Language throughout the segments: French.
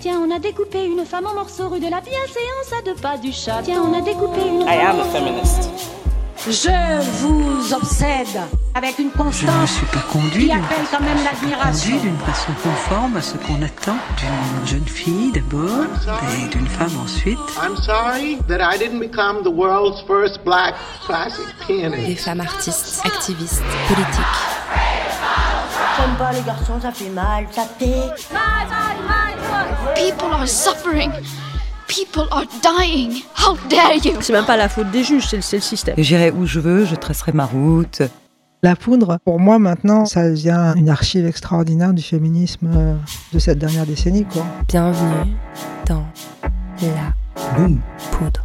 Tiens, on a découpé une femme en morceaux rue de la bienséance à deux pas du chat. Tiens, on a découpé une I am a feminist. Je vous obsède avec une Je ne constance suis pas conduit qui appelle quand même l'admiration. d'une façon conforme à ce qu'on attend d'une jeune fille d'abord et d'une femme ensuite. I'm sorry that I didn't become the world's first black classic pianist. Des femmes artistes, activistes, politiques. J'aime pas les garçons, ça fait mal, ça pique. People are suffering. People are dying. How dare you? C'est même pas la faute des juges, c'est le, c'est le système. J'irai où je veux, je tracerai ma route. La poudre, pour moi maintenant, ça devient une archive extraordinaire du féminisme euh, de cette dernière décennie. Quoi. Bienvenue dans la Boum. poudre.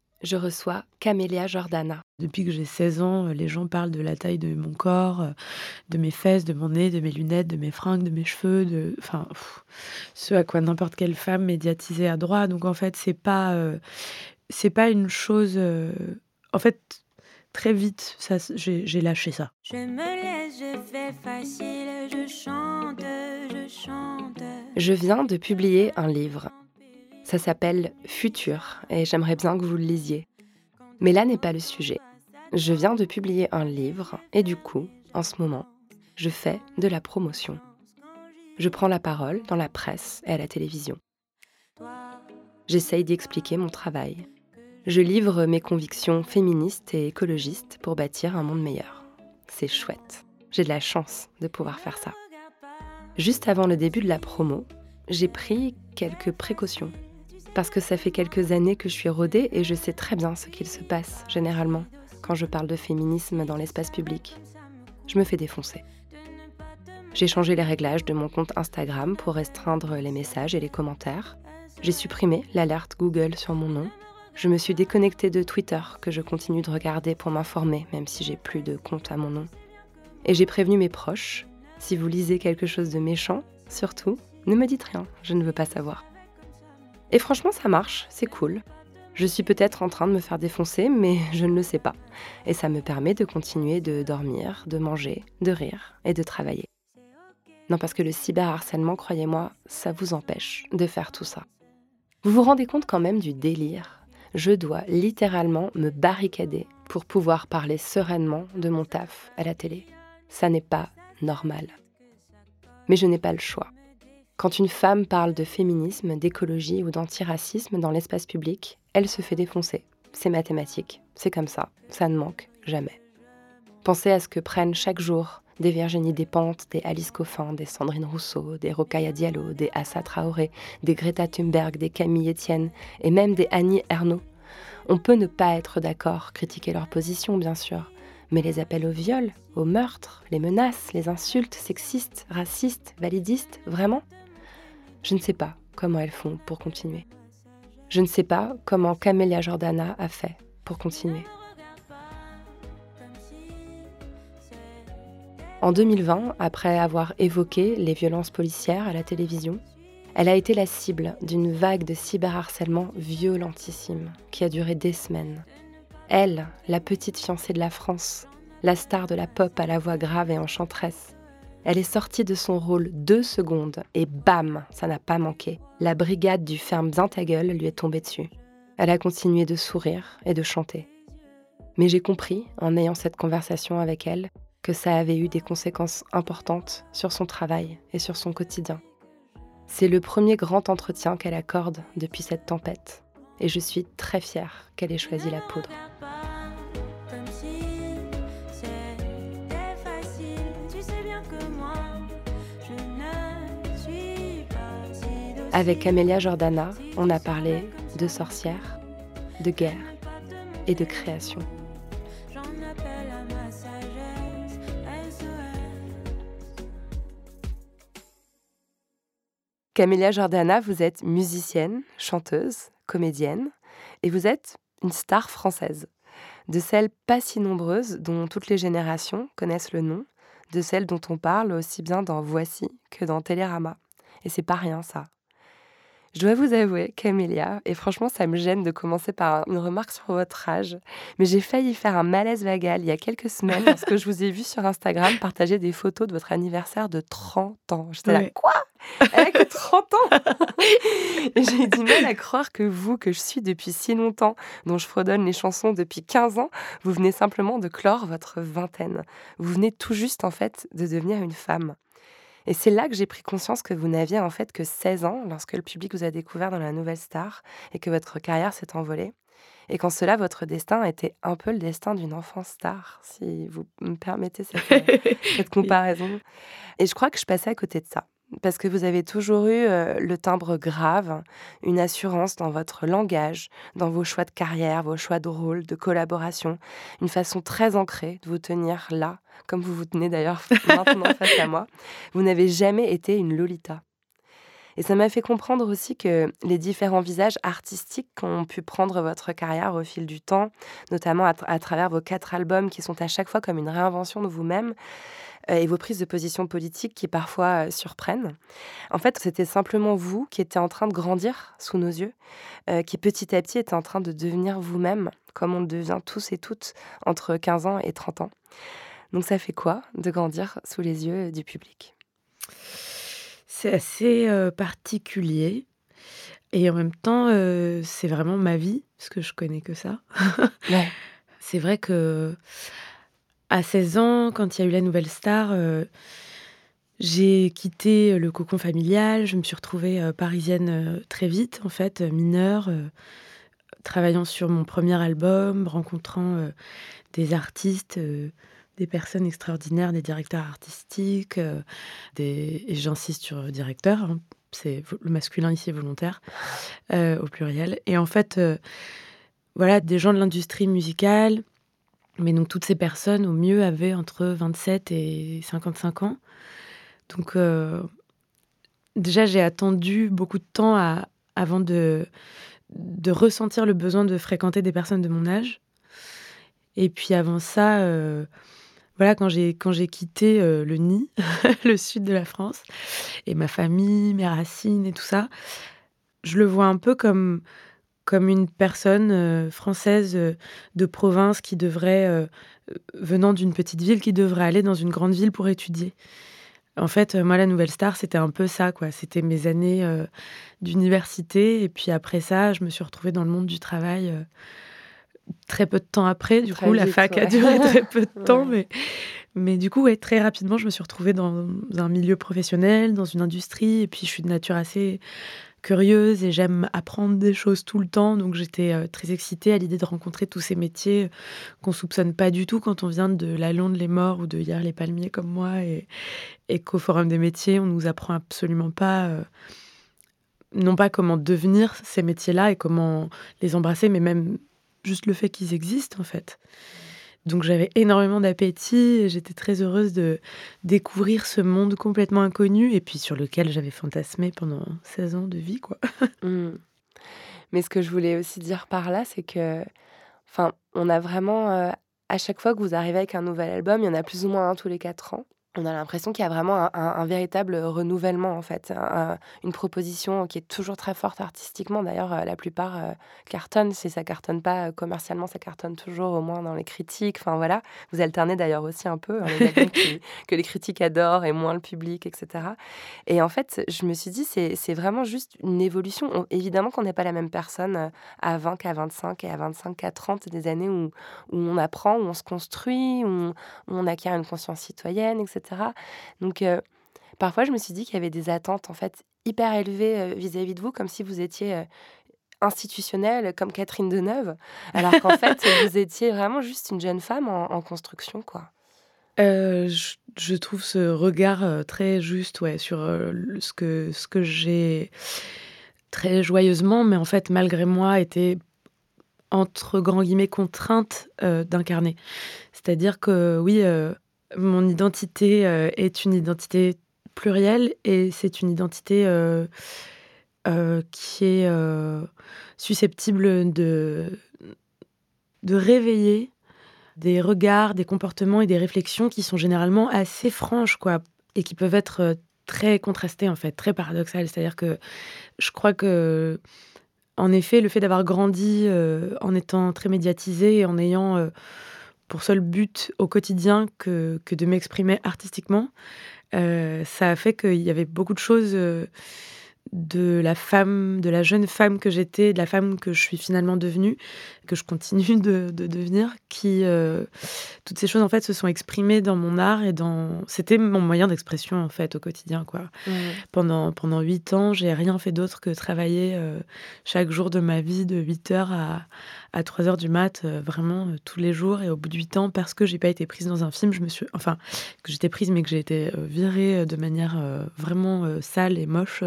je reçois Camélia Jordana. Depuis que j'ai 16 ans, euh, les gens parlent de la taille de mon corps, euh, de mes fesses, de mon nez, de mes lunettes, de mes fringues, de mes cheveux, de enfin pff, ce à quoi n'importe quelle femme médiatisée a droit. Donc en fait, c'est pas euh, c'est pas une chose euh, en fait très vite ça j'ai lâché ça. Je me laisse, je fais facile, je chante, je chante. Je viens de publier un livre. Ça s'appelle Futur et j'aimerais bien que vous le lisiez. Mais là n'est pas le sujet. Je viens de publier un livre et du coup, en ce moment, je fais de la promotion. Je prends la parole dans la presse et à la télévision. J'essaye d'y expliquer mon travail. Je livre mes convictions féministes et écologistes pour bâtir un monde meilleur. C'est chouette. J'ai de la chance de pouvoir faire ça. Juste avant le début de la promo, j'ai pris quelques précautions. Parce que ça fait quelques années que je suis rodée et je sais très bien ce qu'il se passe, généralement, quand je parle de féminisme dans l'espace public. Je me fais défoncer. J'ai changé les réglages de mon compte Instagram pour restreindre les messages et les commentaires. J'ai supprimé l'alerte Google sur mon nom. Je me suis déconnectée de Twitter, que je continue de regarder pour m'informer, même si j'ai plus de compte à mon nom. Et j'ai prévenu mes proches, si vous lisez quelque chose de méchant, surtout, ne me dites rien, je ne veux pas savoir. Et franchement, ça marche, c'est cool. Je suis peut-être en train de me faire défoncer, mais je ne le sais pas. Et ça me permet de continuer de dormir, de manger, de rire et de travailler. Non, parce que le cyberharcèlement, croyez-moi, ça vous empêche de faire tout ça. Vous vous rendez compte quand même du délire? Je dois littéralement me barricader pour pouvoir parler sereinement de mon taf à la télé. Ça n'est pas normal. Mais je n'ai pas le choix. Quand une femme parle de féminisme, d'écologie ou d'antiracisme dans l'espace public, elle se fait défoncer. C'est mathématique, c'est comme ça, ça ne manque jamais. Pensez à ce que prennent chaque jour des Virginie Despentes, des Alice Coffin, des Sandrine Rousseau, des Rokhaya Diallo, des Assa Traoré, des Greta Thunberg, des Camille Etienne et même des Annie Ernaux. On peut ne pas être d'accord, critiquer leur position bien sûr, mais les appels au viol, au meurtre, les menaces, les insultes sexistes, racistes, validistes, vraiment? Je ne sais pas comment elles font pour continuer. Je ne sais pas comment Camélia Jordana a fait pour continuer. En 2020, après avoir évoqué les violences policières à la télévision, elle a été la cible d'une vague de cyberharcèlement violentissime qui a duré des semaines. Elle, la petite fiancée de la France, la star de la pop à la voix grave et enchanteresse, elle est sortie de son rôle deux secondes et bam, ça n'a pas manqué. La brigade du ferme bien ta gueule lui est tombée dessus. Elle a continué de sourire et de chanter. Mais j'ai compris, en ayant cette conversation avec elle, que ça avait eu des conséquences importantes sur son travail et sur son quotidien. C'est le premier grand entretien qu'elle accorde depuis cette tempête, et je suis très fière qu'elle ait choisi la poudre. Avec Camélia Jordana, on a parlé de sorcières, de guerre et de création. Camélia Jordana, vous êtes musicienne, chanteuse, comédienne, et vous êtes une star française. De celles pas si nombreuses dont toutes les générations connaissent le nom, de celles dont on parle aussi bien dans Voici que dans Télérama. Et c'est pas rien ça. Je dois vous avouer, Camélia, et franchement ça me gêne de commencer par une remarque sur votre âge, mais j'ai failli faire un malaise vagal il y a quelques semaines lorsque je vous ai vu sur Instagram partager des photos de votre anniversaire de 30 ans. J'étais là, Ouais. quoi? Elle a que 30 ans? J'ai du mal à croire que vous, que je suis depuis si longtemps, dont je fredonne les chansons depuis 15 ans, vous venez simplement de clore votre vingtaine. Vous venez tout juste en fait de devenir une femme. Et c'est là que j'ai pris conscience que vous n'aviez en fait que 16 ans lorsque le public vous a découvert dans la Nouvelle Star et que votre carrière s'est envolée. Et qu'en cela, votre destin était un peu le destin d'une enfant star, si vous me permettez cette, euh, cette comparaison. Et je crois que je passais à côté de ça. Parce que vous avez toujours eu euh, le timbre grave, une assurance dans votre langage, dans vos choix de carrière, vos choix de rôle, de collaboration, une façon très ancrée de vous tenir là, comme vous vous tenez d'ailleurs maintenant face à moi. Vous n'avez jamais été une Lolita. Et ça m'a fait comprendre aussi que les différents visages artistiques qu'ont pu prendre votre carrière au fil du temps, notamment à, tra- à travers vos quatre albums qui sont à chaque fois comme une réinvention de vous-même, et vos prises de position politiques qui parfois euh, surprennent. En fait, c'était simplement vous qui étiez en train de grandir sous nos yeux, euh, qui petit à petit était en train de devenir vous-même, comme on devient tous et toutes entre 15 ans et 30 ans. Donc ça fait quoi de grandir sous les yeux du public? C'est assez euh, particulier. Et en même temps, euh, c'est vraiment ma vie, parce que je connais que ça. Ouais. C'est vrai que à 16 ans, quand il y a eu la nouvelle star, euh, j'ai quitté le cocon familial. Je me suis retrouvée euh, parisienne euh, très vite, en fait, euh, mineure, euh, travaillant sur mon premier album, rencontrant euh, des artistes, euh, des personnes extraordinaires, des directeurs artistiques, euh, et j'insiste sur directeur, hein, c'est le masculin ici volontaire, euh, au pluriel. Et en fait, euh, voilà, des gens de l'industrie musicale, mais donc toutes ces personnes, au mieux, avaient entre 27 et 55 ans. Donc, euh, déjà, j'ai attendu beaucoup de temps avant de, de ressentir le besoin de fréquenter des personnes de mon âge. Et puis avant ça, euh, voilà, quand j'ai quand j'ai quitté euh, le nid, le sud de la France, et ma famille, mes racines et tout ça, je le vois un peu comme comme une personne euh, française euh, de province qui devrait, euh, venant d'une petite ville, qui devrait aller dans une grande ville pour étudier. En fait, moi, la Nouvelle Star, c'était un peu ça, quoi. C'était mes années euh, d'université. Et puis après ça, je me suis retrouvée dans le monde du travail euh, très peu de temps après. Du Très coup, la fac a duré très peu de temps. Ouais. Mais, mais du coup, ouais, très rapidement, je me suis retrouvée dans un milieu professionnel, dans une industrie. Et puis, je suis de nature assez curieuse et j'aime apprendre des choses tout le temps. Donc, j'étais euh, très excitée à l'idée de rencontrer tous ces métiers qu'on soupçonne pas du tout quand on vient de la Londe les Morts ou de Hier les Palmiers comme moi. Et, et qu'au Forum des métiers, on nous apprend absolument pas, euh, non pas comment devenir ces métiers-là et comment les embrasser, mais même juste le fait qu'ils existent en fait. Donc j'avais énormément d'appétit j'étais très heureuse de découvrir ce monde complètement inconnu et puis sur lequel j'avais fantasmé pendant 16 ans de vie quoi. Mm. Mais ce que je voulais aussi dire par là, c'est que, enfin, on a vraiment, euh, à chaque fois que vous arrivez avec un nouvel album, il y en a plus ou moins un tous les quatre ans. On a l'impression qu'il y a vraiment un, un- un véritable renouvellement, en fait. Un- un- une proposition qui est toujours très forte artistiquement. D'ailleurs, euh, la plupart euh, cartonnent. Si ça cartonne pas euh, commercialement, ça cartonne toujours, au moins dans les critiques. Enfin, voilà. Vous alternez d'ailleurs aussi un peu hein, les qui- que les critiques adorent et moins le public, etc. Et en fait, je me suis dit, c'est vraiment juste une évolution. On- évidemment qu'on n'est pas la même personne euh, à 20 qu'à 25 et à 25 qu'à 30, des années où, où on apprend, où on se construit, où on, où on acquiert une conscience citoyenne, etc. Donc, euh, parfois, je me suis dit qu'il y avait des attentes, en fait, hyper élevées euh, vis-à-vis de vous, comme si vous étiez euh, institutionnelle, comme Catherine Deneuve, alors qu'en fait, vous étiez vraiment juste une jeune femme en, en construction, quoi. Euh, je, je trouve ce regard très juste ouais, sur ce que, ce que j'ai très joyeusement, mais en fait malgré moi, été entre grands guillemets contrainte euh, d'incarner. C'est-à-dire que oui, euh, mon identité euh, est une identité plurielle et c'est une identité euh, euh, qui est susceptible de, réveiller des regards, des comportements et des réflexions qui sont généralement assez franches, quoi, et qui peuvent être très contrastées, en fait, très paradoxales. C'est-à-dire que je crois que, en effet, le fait d'avoir grandi en étant très médiatisé et en ayant pour seul but au quotidien que, que de m'exprimer artistiquement, ça a fait qu'il y avait beaucoup de choses de la femme, de la jeune femme que j'étais, de la femme que je suis finalement devenue, que je continue de, devenir, qui euh, toutes ces choses en fait se sont exprimées dans mon art et dans c'était mon moyen d'expression en fait au quotidien quoi. Pendant pendant huit ans, j'ai rien fait d'autre que travailler euh, chaque jour de ma vie de 8 heures à à 3 heures du mat, euh, vraiment tous les jours. Et au bout de 8 ans, parce que j'ai pas été prise dans un film, je me suis, enfin, que j'étais prise, mais que j'ai été virée de manière vraiment sale et moche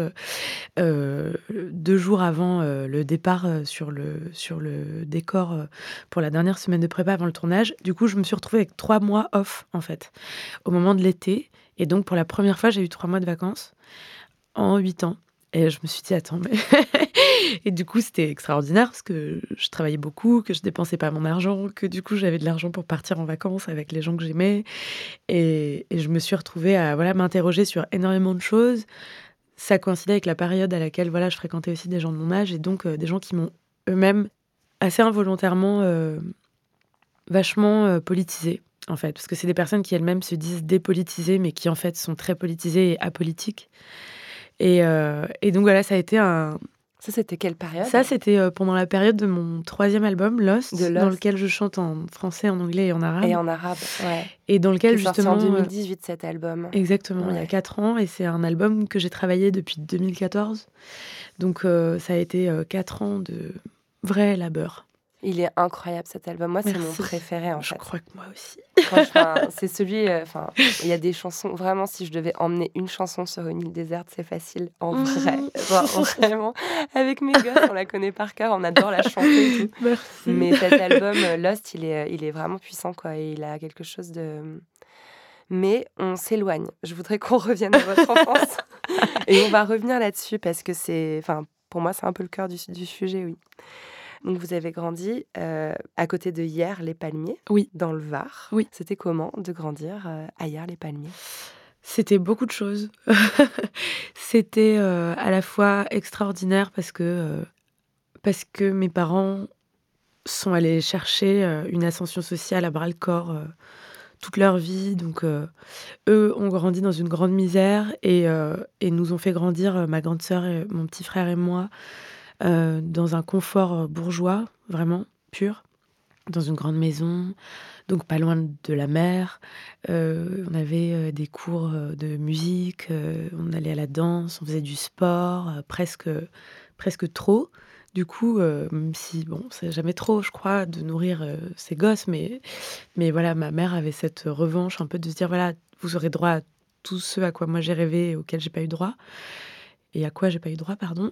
deux jours avant le départ sur le sur le décor euh, pour la dernière semaine de prépa avant le tournage. Du coup, je me suis retrouvée avec trois mois off, en fait, au moment de l'été. Et donc, pour la première fois, j'ai eu trois mois de vacances en huit ans. Et je me suis dit, attends, mais. et du coup, c'était extraordinaire parce que je travaillais beaucoup, que je dépensais pas mon argent, que du coup, j'avais de l'argent pour partir en vacances avec les gens que j'aimais. Et, je me suis retrouvée à voilà, m'interroger sur énormément de choses. Ça coïncidait avec la période à laquelle voilà, je fréquentais aussi des gens de mon âge et donc euh, des gens qui m'ont eux-mêmes assez involontairement euh, vachement euh, politisées, en fait. Parce que c'est des personnes qui elles-mêmes se disent dépolitisées, mais qui en fait sont très politisées et apolitiques. Et, euh, et donc voilà, ça a été un. Ça, c'était quelle période Ça, c'était pendant la période de mon troisième album, Lost, dans lequel je chante en français, en anglais et en arabe. Et en arabe, ouais. Et dans lequel, justement. en 2018, cet album. Exactement, il y a quatre ans. Et c'est un album que j'ai travaillé depuis 2014. Donc, ça a été quatre ans de vrai labeur. Il est incroyable cet album. Moi, c'est mon préféré en je fait. Je crois que moi aussi. c'est celui. Euh, enfin, il y a des chansons. Vraiment, si je devais emmener une chanson sur une île déserte, c'est facile. En mmh. vrai, vraiment. Avec mes gosses, on la connaît par cœur. On adore la chanter. Merci. Mais cet album euh, Lost, il est, il est vraiment puissant quoi. il a quelque chose de. Mais on s'éloigne. Je voudrais qu'on revienne à votre enfance. Et on va revenir là-dessus parce que c'est, enfin, pour moi, c'est un peu le cœur du, du sujet, oui. Donc vous avez grandi euh, à côté de Hier les Palmiers, oui. dans le Var. Oui. C'était comment de grandir euh, à Hier les Palmiers? C'était beaucoup de choses. C'était euh, à la fois extraordinaire parce que parce que mes parents sont allés chercher une ascension sociale à bras le corps toute leur vie. Donc, eux ont grandi dans une grande misère et, et nous ont fait grandir, ma grande sœur, et mon petit frère et moi, euh, dans un confort euh, bourgeois, vraiment pur, dans une grande maison, donc pas loin de la mer. Euh, on avait des cours de musique, on allait à la danse, on faisait du sport, presque, presque trop. Du coup, même si, bon, c'est jamais trop, je crois, de nourrir ses gosses, mais, mais voilà, ma mère avait cette revanche un peu de se dire, voilà, vous aurez droit à tout ce à quoi moi j'ai rêvé et auquel j'ai pas eu droit. Et à quoi j'ai pas eu droit, pardon.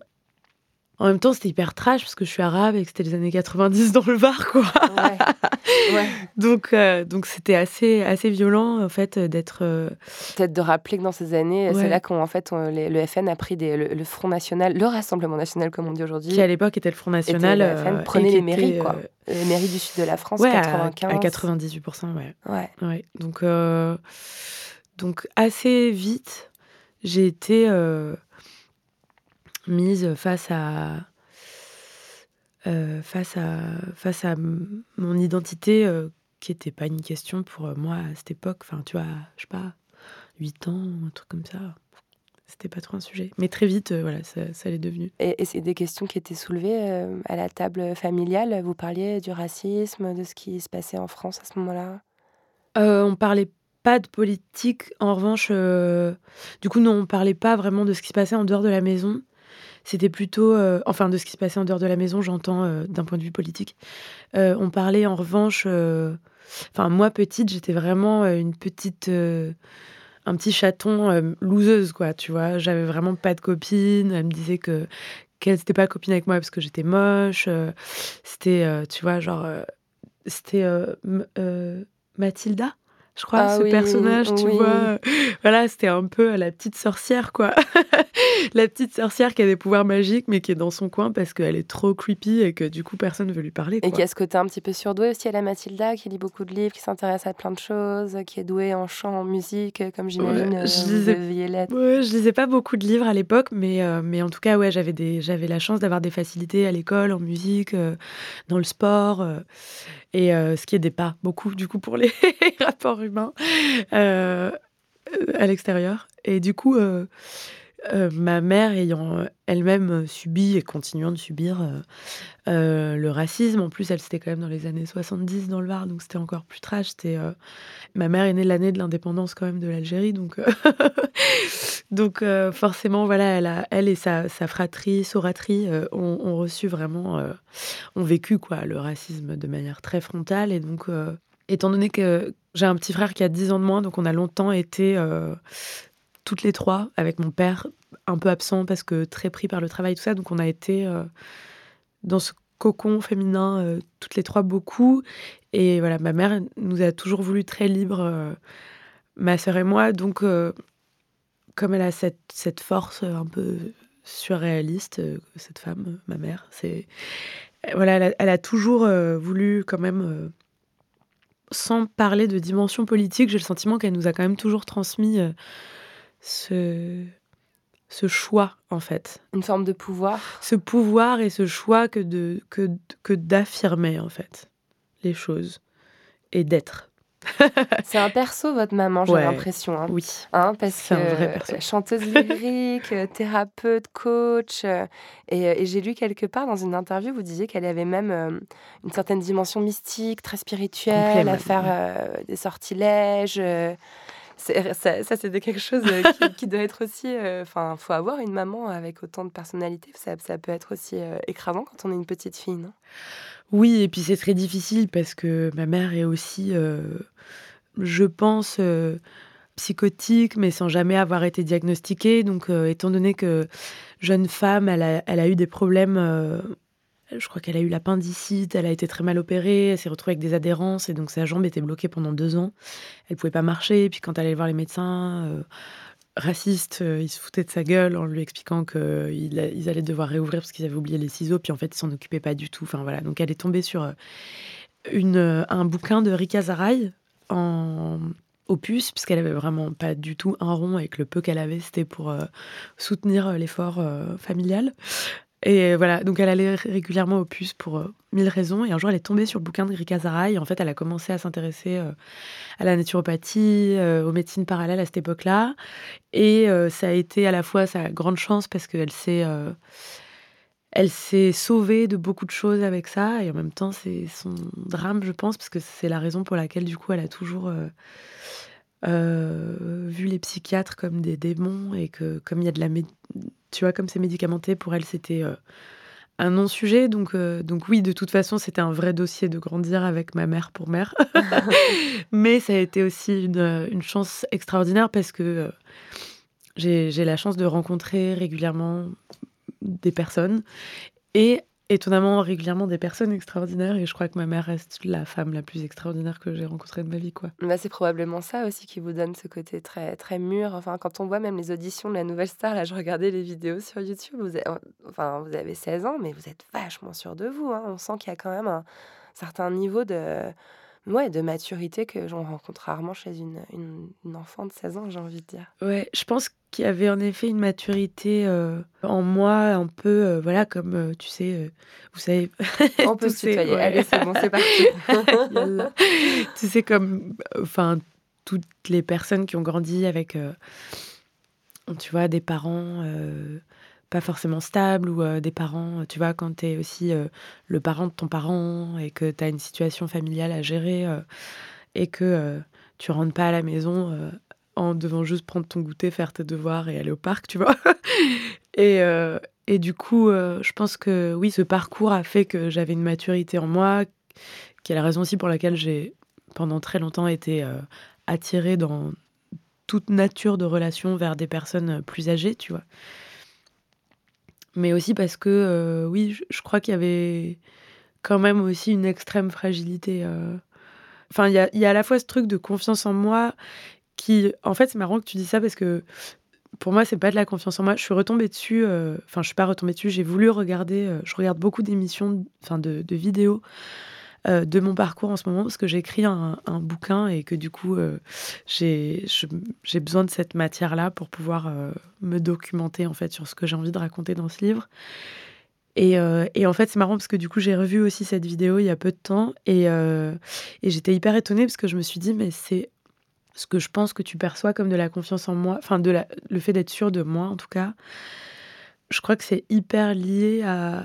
En même temps, c'était hyper trash parce que je suis arabe et que c'était les années 90 dans le Var, quoi. Ouais. donc, euh, donc c'était assez, assez violent, en fait, d'être. Euh, Peut-être de rappeler que dans ces années, c'est là qu'en fait, le FN a pris des, le, Front National, le Rassemblement National, comme on dit aujourd'hui. Qui à l'époque était le Front National. le FN euh, prenait les mairies, quoi. Les mairies du sud de la France, 95. À, 98%, ouais. Ouais. ouais. Donc, donc, assez vite, j'ai été mise face à euh, face à face à mon identité euh, qui n'était pas une question pour euh, moi à cette époque. Enfin tu vois je sais pas 8 ans un truc comme ça. C'était pas trop un sujet. Mais très vite voilà ça, ça l'est devenu. Et, et c'est des questions qui étaient soulevées à la table familiale. Vous parliez du racisme de ce qui se passait en France à ce moment-là? On parlait pas de politique. En revanche du coup non on parlait pas vraiment de ce qui se passait en dehors de la maison c'était plutôt, euh, enfin de ce qui se passait en dehors de la maison, j'entends euh, d'un point de vue politique. Euh, on parlait en revanche, enfin moi petite, j'étais vraiment une petite, un petit chaton loseuse quoi, tu vois. J'avais vraiment pas de copine. Elle me disait que qu'elle n'était pas copine avec moi parce que j'étais moche. c'était, tu vois, genre, c'était Mathilda? Je crois, Ah ce oui, personnage, tu oui. vois. Voilà, c'était un peu la petite sorcière, quoi. la petite sorcière qui a des pouvoirs magiques, mais qui est dans son coin parce qu'elle est trop creepy et que du coup, personne ne veut lui parler. Et quoi. qui a ce côté un petit peu surdoué aussi. Elle a Mathilda qui lit beaucoup de livres, qui s'intéresse à plein de choses, qui est douée en chant, en musique, comme j'imagine Ouais, euh, je vous lisais- l'être. Ouais, je lisais pas beaucoup de livres à l'époque, mais, euh, mais en tout cas, ouais, j'avais des, la chance d'avoir des facilités à l'école, en musique, euh, dans le sport, euh, et euh, ce qui aidait pas beaucoup, du coup, pour les rapports humains euh, euh, à l'extérieur. Et du coup, euh, ma mère ayant euh, elle-même euh, subi et continuant de subir le racisme, en plus, elle c'était quand même dans les années 70 dans le Var, donc c'était encore plus trash. Ma mère est née l'année de l'indépendance quand même de l'Algérie, donc, donc forcément, voilà, elle, a- elle et sa, sa fratrie, Soratrie, ont, ont reçu vraiment, ont vécu quoi, le racisme de manière très frontale. Et donc, étant donné que j'ai un petit frère qui a 10 ans de moins, donc on a longtemps été toutes les trois avec mon père un peu absent parce que très pris par le travail, tout ça. Donc on a été euh, dans ce cocon féminin euh, toutes les trois beaucoup. Et voilà, ma mère nous a toujours voulu très libres, euh, ma sœur et moi. Donc comme elle a cette, cette force un peu surréaliste, cette femme, ma mère, c'est voilà, elle a, toujours voulu quand même, sans parler de dimension politique, j'ai le sentiment qu'elle nous a quand même toujours transmis ce, ce choix en fait, Une forme de pouvoir. ce pouvoir et ce choix que de que, que d'affirmer en fait les choses et d'être. C'est un perso, votre maman, j'ai Ouais. l'impression. hein. Oui. Hein, parce C'est que un vrai perso. chanteuse lyrique, euh, thérapeute, coach. euh, et euh, et j'ai lu quelque part dans une interview, vous disiez qu'elle avait même euh, une certaine dimension mystique, très spirituelle, à faire euh, des sortilèges. Euh, ça, ça, c'était quelque chose euh, qui, doit être aussi. Enfin, faut avoir une maman avec autant de personnalité. Ça, peut être aussi euh, écrasant quand on est une petite fille, non? Oui, et puis c'est très difficile parce que ma mère est aussi, euh, je pense, euh, psychotique, mais sans jamais avoir été diagnostiquée. Donc, euh, étant donné que jeune femme, elle a eu des problèmes. Euh, je crois qu'elle a eu l'appendicite, elle a été très mal opérée, elle s'est retrouvée avec des adhérences et donc sa jambe était bloquée pendant deux ans. Elle pouvait pas marcher. Puis quand elle allait voir les médecins euh, racistes, euh, ils se foutaient de sa gueule en lui expliquant qu'ils ils allaient devoir réouvrir parce qu'ils avaient oublié les ciseaux. Puis en fait, ils s'en occupaient pas du tout. Enfin voilà. Donc elle est tombée sur euh, une, euh, un bouquin de Rika Zaraï en opus, puisqu'elle avait vraiment pas du tout un rond et que le peu qu'elle avait, c'était pour euh, soutenir euh, l'effort euh, familial. Et voilà, donc elle allait ré- régulièrement au puce pour euh, mille raisons. Et un jour, elle est tombée sur le bouquin de Rika Zaraï. Et en fait, elle a commencé à s'intéresser euh, à la naturopathie, euh, aux médecines parallèles à cette époque-là. Et ça a été à la fois sa grande chance parce qu'elle s'est elle s'est sauvée de beaucoup de choses avec ça. Et en même temps, c'est son drame, je pense, parce que c'est la raison pour laquelle, du coup, elle a toujours euh, vu les psychiatres comme des démons. Et que, comme il y a de la. Tu vois, comme c'est médicamenté, pour elle, c'était. euh, un non-sujet, donc, euh, donc oui, de toute façon, c'était un vrai dossier de grandir avec ma mère pour mère. Mais ça a été aussi une, une chance extraordinaire parce que j'ai j'ai la chance de rencontrer régulièrement des personnes et étonnamment régulièrement des personnes extraordinaires et je crois que ma mère reste la femme la plus extraordinaire que j'ai rencontrée de ma vie quoi. Bah, c'est probablement ça aussi qui vous donne ce côté très, très mûr. Quand on voit même les auditions de la Nouvelle Star, là, je regardais les vidéos sur YouTube. Vous avez, enfin, vous avez 16 ans, mais vous êtes vachement sûr de vous. hein. On sent qu'il y a quand même un certain niveau de, ouais, de maturité que j'en rencontre rarement chez une, une, une enfant de 16 ans, j'ai envie de dire. Ouais, je pense qu'il y avait en effet une maturité euh, en moi un peu euh, voilà comme euh, tu sais vous savez On peut se ces- tutoyer. ouais. Allez, c'est bon, c'est parti. Tu sais, comme enfin toutes les personnes qui ont grandi avec, tu vois, des parents pas forcément stables ou euh, des parents, tu vois, quand tu es aussi euh, le parent de ton parent et que tu as une situation familiale à gérer euh, et que euh, tu rentres pas à la maison euh, en devant juste prendre ton goûter, faire tes devoirs et aller au parc, tu vois. et, euh, et du coup, euh, je pense que oui, ce parcours a fait que j'avais une maturité en moi, qui est la raison aussi pour laquelle j'ai pendant très longtemps été euh, attirée dans toute nature de relation vers des personnes plus âgées, tu vois. Mais aussi parce que, euh, oui, je, crois qu'il y avait quand même aussi une extrême fragilité. euh. Enfin, il y a, y a à la fois ce truc de confiance en moi qui, en fait, c'est marrant que tu dis ça parce que pour moi, c'est pas de la confiance en moi. Je suis retombée dessus. euh, Enfin, je suis pas retombée dessus. J'ai voulu regarder. je regarde beaucoup d'émissions, enfin de, de vidéos euh, de mon parcours en ce moment parce que j'ai écrit un, un bouquin et que du coup, euh, j'ai besoin de cette matière-là pour pouvoir euh, me documenter en fait sur ce que j'ai envie de raconter dans ce livre. Et, et en fait, c'est marrant parce que du coup, j'ai revu aussi cette vidéo il y a peu de temps et, et j'étais hyper étonnée parce que je me suis dit, mais c'est ce que je pense que tu perçois comme de la confiance en moi, enfin, de la, le fait d'être sûr de moi en tout cas. Je crois que c'est hyper lié à,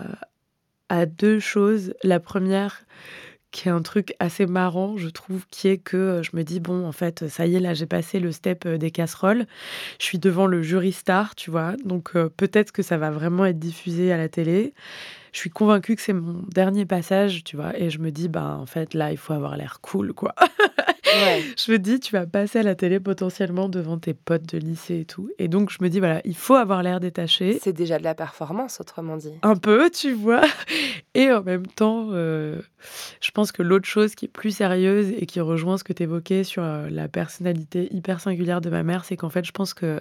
à deux choses. La première, qui est un truc assez marrant, je trouve, qui est que euh, je me dis, bon, en fait, ça y est, là, j'ai passé le step euh, des casseroles. Je suis devant le jury star, tu vois. Donc, euh, peut-être que ça va vraiment être diffusé à la télé. Je suis convaincue que c'est mon dernier passage, tu vois. Et je me dis, bah, en fait, là, il faut avoir l'air cool, quoi. Je me dis, tu vas passer à la télé potentiellement devant tes potes de lycée et tout. Et donc, je me dis, voilà, il faut avoir l'air détaché. C'est déjà de la performance, autrement dit. Un peu, tu vois. Et en même temps, euh, je pense que l'autre chose qui est plus sérieuse et qui rejoint ce que tu évoquais sur euh, la personnalité hyper singulière de ma mère, c'est qu'en fait, je pense que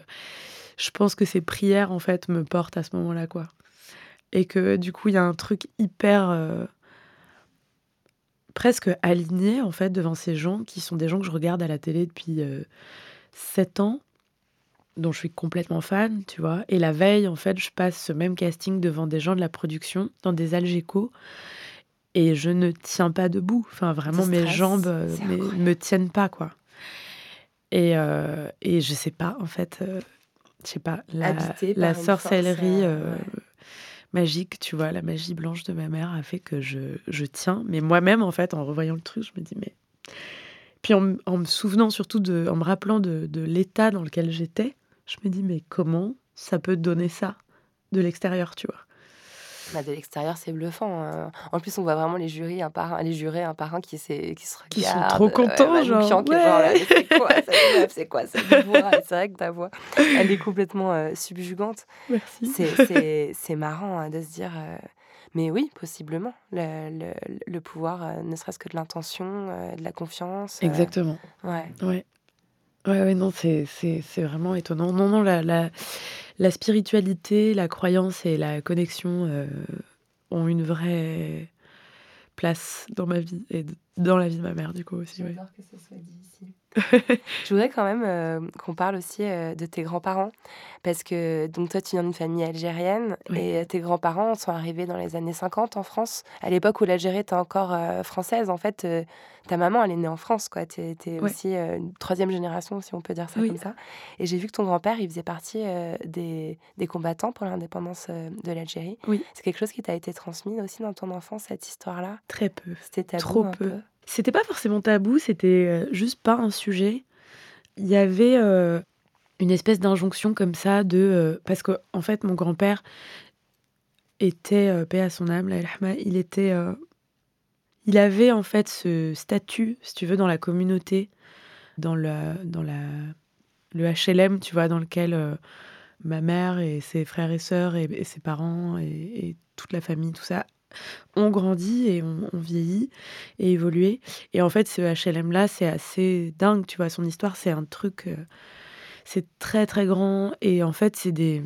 je pense que ses prières en fait me portent à ce moment-là, quoi. Et que du coup, il y a un truc hyper euh, presque aligné en fait devant ces gens qui sont des gens que je regarde à la télé depuis euh, 7 ans dont je suis complètement fan, tu vois. Et la veille, en fait, je passe ce même casting devant des gens de la production, dans des Algeco, et je ne tiens pas debout. Enfin, vraiment, mes jambes euh, c'est me, tiennent pas, quoi. Et, euh, et je sais pas, en fait, euh, je sais pas, la, la sorcellerie euh, ouais. Magique, tu vois, la magie blanche de ma mère a fait que je, je tiens. Mais moi-même, en fait, en revoyant le truc, je me dis, mais. Puis en, en me souvenant surtout, de, en me rappelant de, de l'état dans lequel j'étais, je me dis, mais comment ça peut donner ça de l'extérieur, tu vois? Bah, de l'extérieur, c'est bluffant. hein. En plus, on voit vraiment les jurys, un par un, les jurés, un par un, qui, qui se regardent. Qui sont trop contents, Manoukian genre, ouais. c'est quoi C'est quoi C'est vrai que ta voix, elle est complètement euh, subjugante. Merci. C'est- marrant hein, de se dire. euh, mais oui, possiblement. Le, le, le pouvoir, euh, ne serait-ce que de l'intention, euh, de la confiance. Exactement. ouais. Ouais. Ouais, ouais, non, c'est, vraiment étonnant. Non, non, la, la, la spiritualité, la croyance et la connexion euh, ont une vraie place dans ma vie et dans la vie de ma mère, du coup, aussi. Que soit dit ici. Je voudrais quand même euh, qu'on parle aussi euh, de tes grands-parents. Parce que donc toi, tu viens d'une famille algérienne Oui. et euh, tes grands-parents sont arrivés dans les années 50 en France. À l'époque où l'Algérie était encore euh, française, en fait, ta maman, elle est née en France. Tu es, Ouais. aussi une troisième génération, si on peut dire ça Oui. comme ça. Et j'ai vu que ton grand-père, il faisait partie des, des combattants pour l'indépendance de l'Algérie. Oui. C'est quelque chose qui t'a été transmis aussi dans ton enfance, cette histoire-là? Très peu. C'était Trop peu? C'était pas forcément tabou, c'était euh, juste pas un sujet. Il y avait euh, une espèce d'injonction comme ça de euh, parce que en fait mon grand-père était euh, paix à son âme, il était il avait en fait ce statut, si tu veux, dans la communauté, dans la dans la le HLM, tu vois, dans lequel ma mère et ses frères et sœurs et, et ses parents et, et toute la famille, tout ça, ont grandi et ont, ont vieilli et évolué. Et en fait, ce HLM-là, c'est assez dingue, tu vois. Son histoire, c'est un truc. euh, c'est très, très grand. Et en fait, c'est des,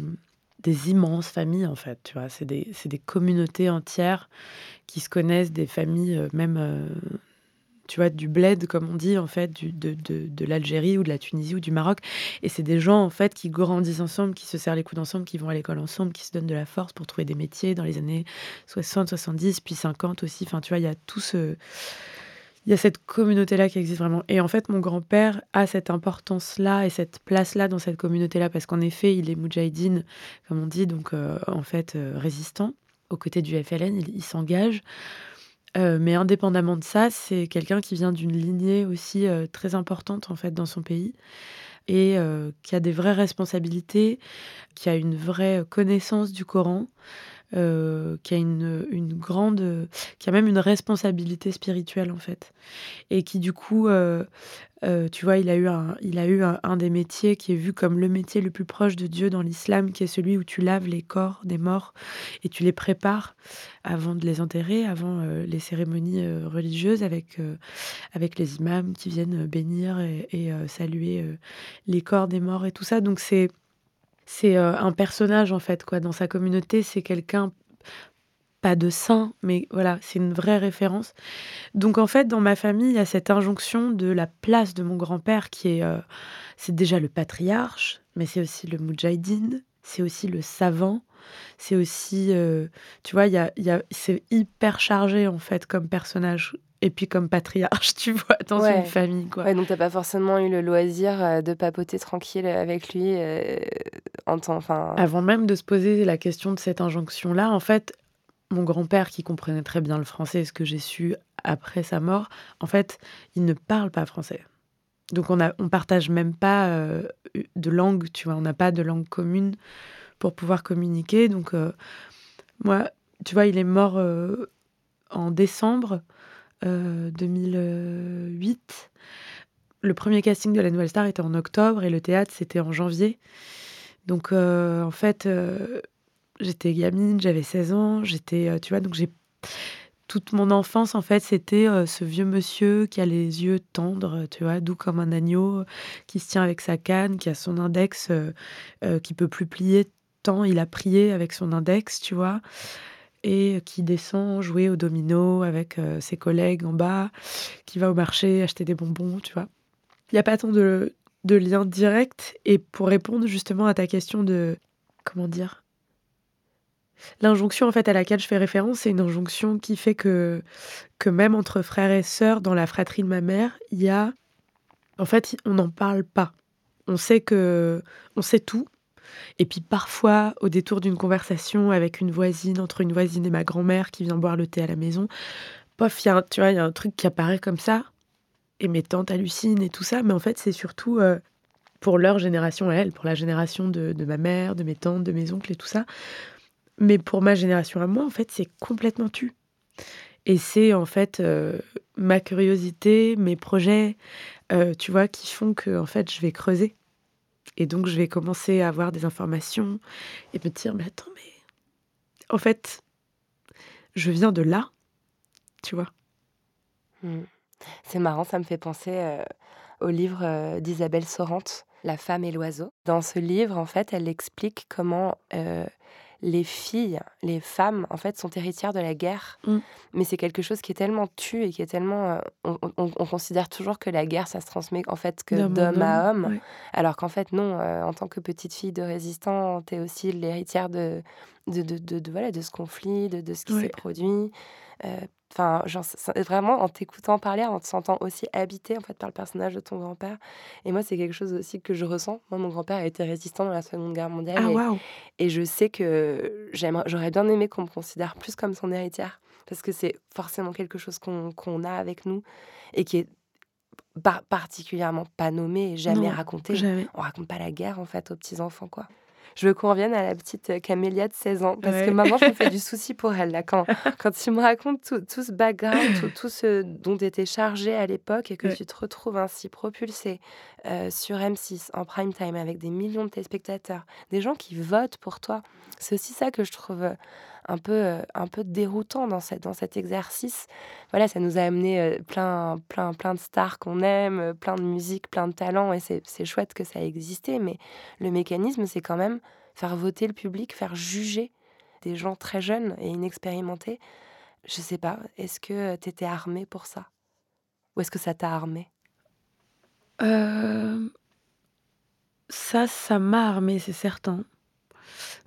des immenses familles, en fait, tu vois. C'est des, des communautés entières qui se connaissent, des familles, euh, même. Tu vois, du bled, comme on dit, en fait, de, de, de l'Algérie ou de la Tunisie ou du Maroc. Et c'est des gens, en fait, qui grandissent ensemble, qui se serrent les coudes ensemble, qui vont à l'école ensemble, qui se donnent de la force pour trouver des métiers dans les années 60, 70, puis 50 aussi. Enfin, tu vois, il y a tout ce... Il y a cette communauté-là qui existe vraiment. Et en fait, mon grand-père a cette importance-là et cette place-là dans cette communauté-là, parce qu'en effet, il est moudjahidine, comme on dit, donc euh, en fait euh, résistant. Aux côtés du FLN, il s'engage. Euh, mais indépendamment de ça, c'est quelqu'un qui vient d'une lignée aussi euh, très importante en fait dans son pays et euh, qui a des vraies responsabilités, qui a une vraie connaissance du Coran, euh, qui a une, grande, qui a même une responsabilité spirituelle en fait, et qui du coup, euh, euh, tu vois, il a eu, un, il a eu un, des métiers qui est vu comme le métier le plus proche de Dieu dans l'islam, qui est celui où tu laves les corps des morts et tu les prépares avant de les enterrer, avant les cérémonies religieuses avec, avec les imams qui viennent bénir et, et, saluer les corps des morts et tout ça. Donc c'est c'est euh, un personnage en fait quoi dans sa communauté, c'est quelqu'un pas de saint, mais voilà, c'est une vraie référence. Donc en fait, dans ma famille, il y a cette injonction de la place de mon grand-père qui est, euh, c'est déjà le patriarche, mais c'est aussi le moudjahidine, c'est aussi le savant, c'est aussi, euh, tu vois, il y a, y a, c'est hyper chargé en fait comme personnage. Et puis comme patriarche, tu vois, dans Ouais. une famille, quoi. Ouais, donc t'as pas forcément eu le loisir euh, de papoter tranquille avec lui euh, en temps. Enfin, Avant même de se poser la question de cette injonction-là, en fait, mon grand-père, qui comprenait très bien le français, ce que j'ai su après sa mort, en fait, il ne parle pas français. Donc on a, on partage même pas euh, de langue, tu vois, on n'a pas de langue commune pour pouvoir communiquer. Donc euh, moi, tu vois, il est mort euh, en décembre euh, 2008. Le premier casting de la Nouvelle Star était en octobre et le théâtre c'était en janvier. Donc euh, en fait, euh, j'étais gamine, j'avais 16 ans, j'étais, euh, tu vois, donc j'ai toute mon enfance en fait, c'était euh, ce vieux monsieur qui a les yeux tendres, tu vois, doux comme un agneau, qui se tient avec sa canne, qui a son index euh, euh, qui peut plus plier tant il a prié avec son index, tu vois, et qui descend jouer au domino avec euh, ses collègues en bas, qui va au marché acheter des bonbons, tu vois. Il n'y a pas tant de, de lien direct. Et pour répondre justement à ta question de comment dire, l'injonction en fait à laquelle je fais référence, c'est une injonction qui fait que que même entre frères et sœurs dans la fratrie de ma mère, il y a en fait on n'en parle pas. On sait que on sait tout. Et puis parfois, au détour d'une conversation avec une voisine, entre une voisine et ma grand-mère qui vient boire le thé à la maison, pof, y a un- tu vois, il y a un truc qui apparaît comme ça. Et mes tantes hallucinent et tout ça. Mais en fait, c'est surtout euh, pour leur génération à elles, pour la génération de, de ma mère, de mes tantes, de mes oncles et tout ça. Mais pour ma génération à moi, en fait, c'est complètement tu. Et c'est en fait euh, ma curiosité, mes projets, euh, tu vois, qui font que en fait, je vais creuser. Et donc, je vais commencer à avoir des informations et me dire, mais attends, mais en fait, je viens de là, tu vois. Hmm. C'est marrant, ça me fait penser euh, au livre euh, d'Isabelle Sorante, La femme et l'oiseau. Dans ce livre, en fait, elle explique comment euh, les filles, les femmes, en fait, sont héritières de la guerre. Mm. Mais c'est quelque chose qui est tellement tu et qui est tellement. euh, on, on- on considère toujours que la guerre, ça se transmet en fait que D'homme à homme, ouais. Alors qu'en fait, non, euh, en tant que petite fille de résistant, tu es aussi l'héritière de, de, de, de- de- voilà, de ce conflit, de, de ce qui Ouais. s'est produit. Euh, Enfin, genre, vraiment, en t'écoutant parler, en te sentant aussi habité en fait par le personnage de ton grand-père. Et moi, c'est quelque chose aussi que je ressens. Moi, mon grand-père a été résistant dans la Seconde Guerre mondiale. Ah, et, et je sais que j'aimerais- j'aurais bien aimé qu'on me considère plus comme son héritière. Parce que c'est forcément quelque chose qu'on a avec nous et qui est par- particulièrement pas nommé et jamais Non, raconté. jamais. On raconte pas la guerre, en fait, aux petits-enfants, quoi. Je veux qu'on revienne à la petite euh, Camélia de 16 ans. Parce que maintenant, je me fais du souci pour elle. Là, quand, quand tu me racontes tout, tout ce background, tout, tout ce dont tu étais chargée à l'époque et que Ouais. tu te retrouves ainsi propulsée euh, sur M6 en prime time avec des millions de téléspectateurs, des gens qui votent pour toi. C'est aussi ça que je trouve euh, un peu, euh, un peu déroutant dans, cette, dans cet exercice. Voilà, ça nous a amené euh, plein, plein, plein de stars qu'on aime, euh, plein de musique, plein de talents, et c'est chouette que ça ait existé, mais le mécanisme, c'est quand même faire voter le public, faire juger des gens très jeunes et inexpérimentés. Je sais pas, est-ce que tu étais armé pour ça? Ou est-ce que ça t'a armé Euh, Ça, ça m'a armé, c'est certain.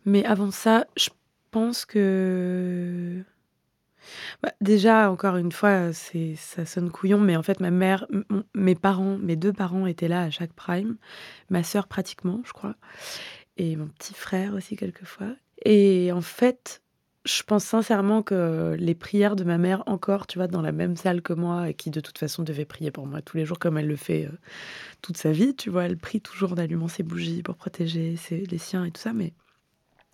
Mais avant ça, je pense que. Bah, déjà, encore une fois, c'est ça sonne couillon, mais en fait, ma mère, mes parents, mes deux parents étaient là à chaque prime. Ma sœur, pratiquement, je crois. Et mon petit frère aussi, quelquefois. Et en fait, je pense sincèrement que les prières de ma mère, encore, tu vois, dans la même salle que moi, et qui de toute façon devait prier pour moi tous les jours, comme elle le fait euh, toute sa vie, tu vois, elle prie toujours en allumant ses bougies pour protéger les siens et tout ça, mais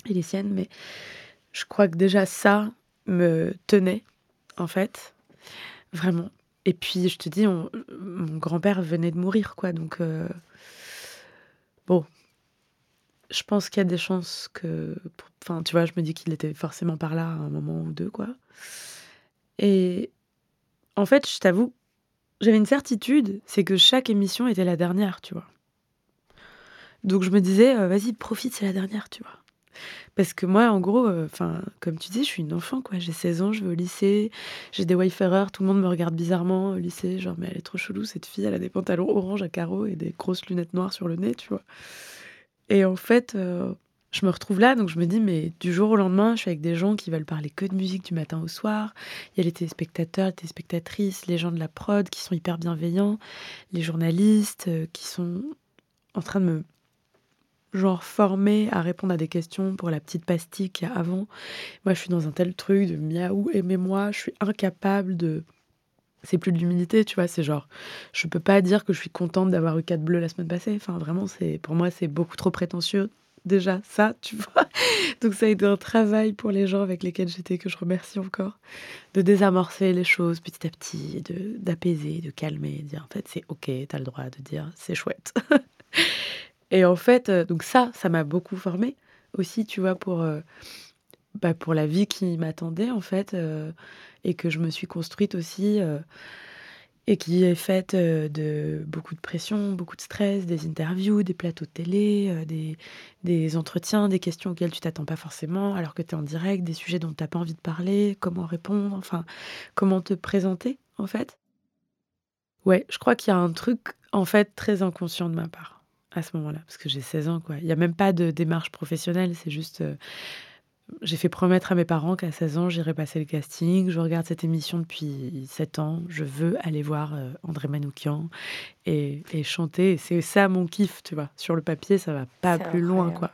et les siennes, mais je crois que déjà ça me tenait, en fait, vraiment. Et puis, je te dis, on- mon grand-père venait de mourir, quoi. Donc, euh, bon, je pense qu'il y a des chances que. Enfin, tu vois, je me dis qu'il était forcément par là à un moment ou deux, quoi. Et en fait, je t'avoue, j'avais une certitude, c'est que chaque émission était la dernière, tu vois. Donc, je me disais, euh, vas-y, profite, c'est la dernière, tu vois. Parce que moi, en gros, euh, comme tu dis, je suis une enfant, quoi. J'ai 16 ans, je vais au lycée, j'ai des wayfarers, tout le monde me regarde bizarrement au lycée, genre, mais elle est trop chelou, cette fille, elle a des pantalons orange à carreaux et des grosses lunettes noires sur le nez, tu vois. Et en fait, euh, je me retrouve là, donc je me dis, mais du jour au lendemain, je suis avec des gens qui veulent parler que de musique du matin au soir. Il y a les téléspectateurs, les téléspectatrices, les gens de la prod qui sont hyper bienveillants, les journalistes euh, qui sont en train de me genre former à répondre à des questions pour la petite pastille qu'il y a avant. Moi, je suis dans un tel truc de miaou, aimez-moi, je suis incapable de. C'est plus de l'humilité, tu vois, c'est genre, je peux pas dire que je suis contente d'avoir eu 4 bleus la semaine passée. Enfin, vraiment, c'est pour moi, c'est beaucoup trop prétentieux. Déjà, ça, tu vois. Donc, ça a été un travail pour les gens avec lesquels j'étais, que je remercie encore, de désamorcer les choses petit à petit, d'apaiser, de calmer, de dire en fait, c'est ok, t'as le droit de dire c'est chouette. Et en fait, euh, donc ça, ça m'a beaucoup formée aussi, tu vois, pour, euh, bah, pour la vie qui m'attendait, en fait, euh, et que je me suis construite aussi, et qui est faite de beaucoup de pression, beaucoup de stress, des interviews, des plateaux de télé, des, des entretiens, des questions auxquelles tu t'attends pas forcément, alors que tu es en direct, des sujets dont tu n'as pas envie de parler, comment répondre, enfin, comment te présenter, en fait. Ouais, je crois qu'il y a un truc, en fait, très inconscient de ma part à ce moment-là, parce que j'ai 16 ans, quoi. Il n'y a même pas de démarche professionnelle, c'est juste. euh, j'ai fait promettre à mes parents qu'à 16 ans, j'irais passer le casting. Je regarde cette émission depuis 7 ans. Je veux aller voir euh, André Manoukian et, et chanter. C'est ça mon kiff, tu vois. Sur le papier, ça va pas plus loin, quoi.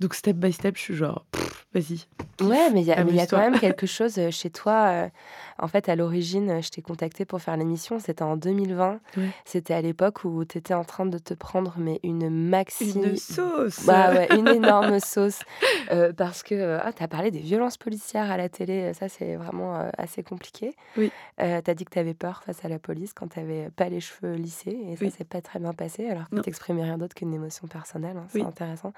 Donc, step by step, je suis genre, vas-y. Ouais, mais il y, a- quand même quelque chose euh, chez toi. euh, En fait, à l'origine, je t'ai contacté pour faire l'émission. C'était en 2020. Ouais. C'était à l'époque où tu étais en train de te prendre mais une maxi. Une sauce. Bah ouais, une énorme sauce. Euh, parce que euh, ah, tu as parlé des violences policières à la télé. Ça, c'est vraiment euh, assez compliqué. Oui. Euh, tu as dit que tu avais peur face à la police quand tu n'avais pas les cheveux lissés. Et ça, Oui. c'est pas très bien passé. Alors que tu n'exprimais rien d'autre qu'une émotion personnelle. hein, C'est Oui. intéressant.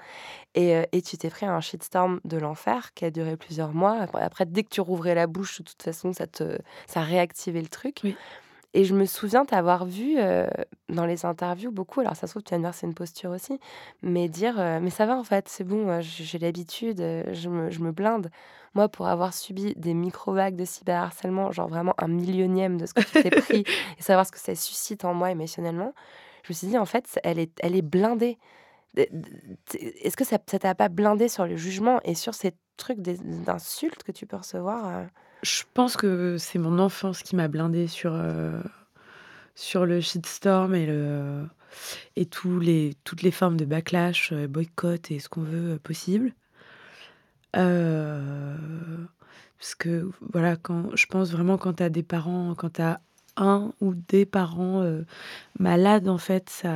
Et, et tu t'es pris un shitstorm de l'enfer qui a duré plusieurs mois. Après, dès que tu rouvrais la bouche, de toute façon, ça, te, ça réactivait le truc. Oui. Et je me souviens t'avoir vu euh, dans les interviews beaucoup, alors ça se trouve, tu vas me dire c'est une posture aussi, mais dire euh, mais ça va en fait, c'est bon, euh, j'ai l'habitude, je me, je me blinde. Moi, pour avoir subi des micro-vagues de cyberharcèlement, genre vraiment un millionième de ce que tu t'es pris, et savoir ce que ça suscite en moi émotionnellement, je me suis dit en fait, elle est, elle est blindée. Est-ce que ça t'a pas blindé sur le jugement et sur ces trucs d'insultes que tu peux recevoir Je pense que c'est mon enfance qui m'a blindée sur, euh, sur le shitstorm et, et tous les, toutes les formes de backlash, euh, boycott et ce qu'on veut euh, possible. Parce que, voilà, quand, je pense vraiment quand tu des parents, quand tu un ou des parents malades, en fait, ça.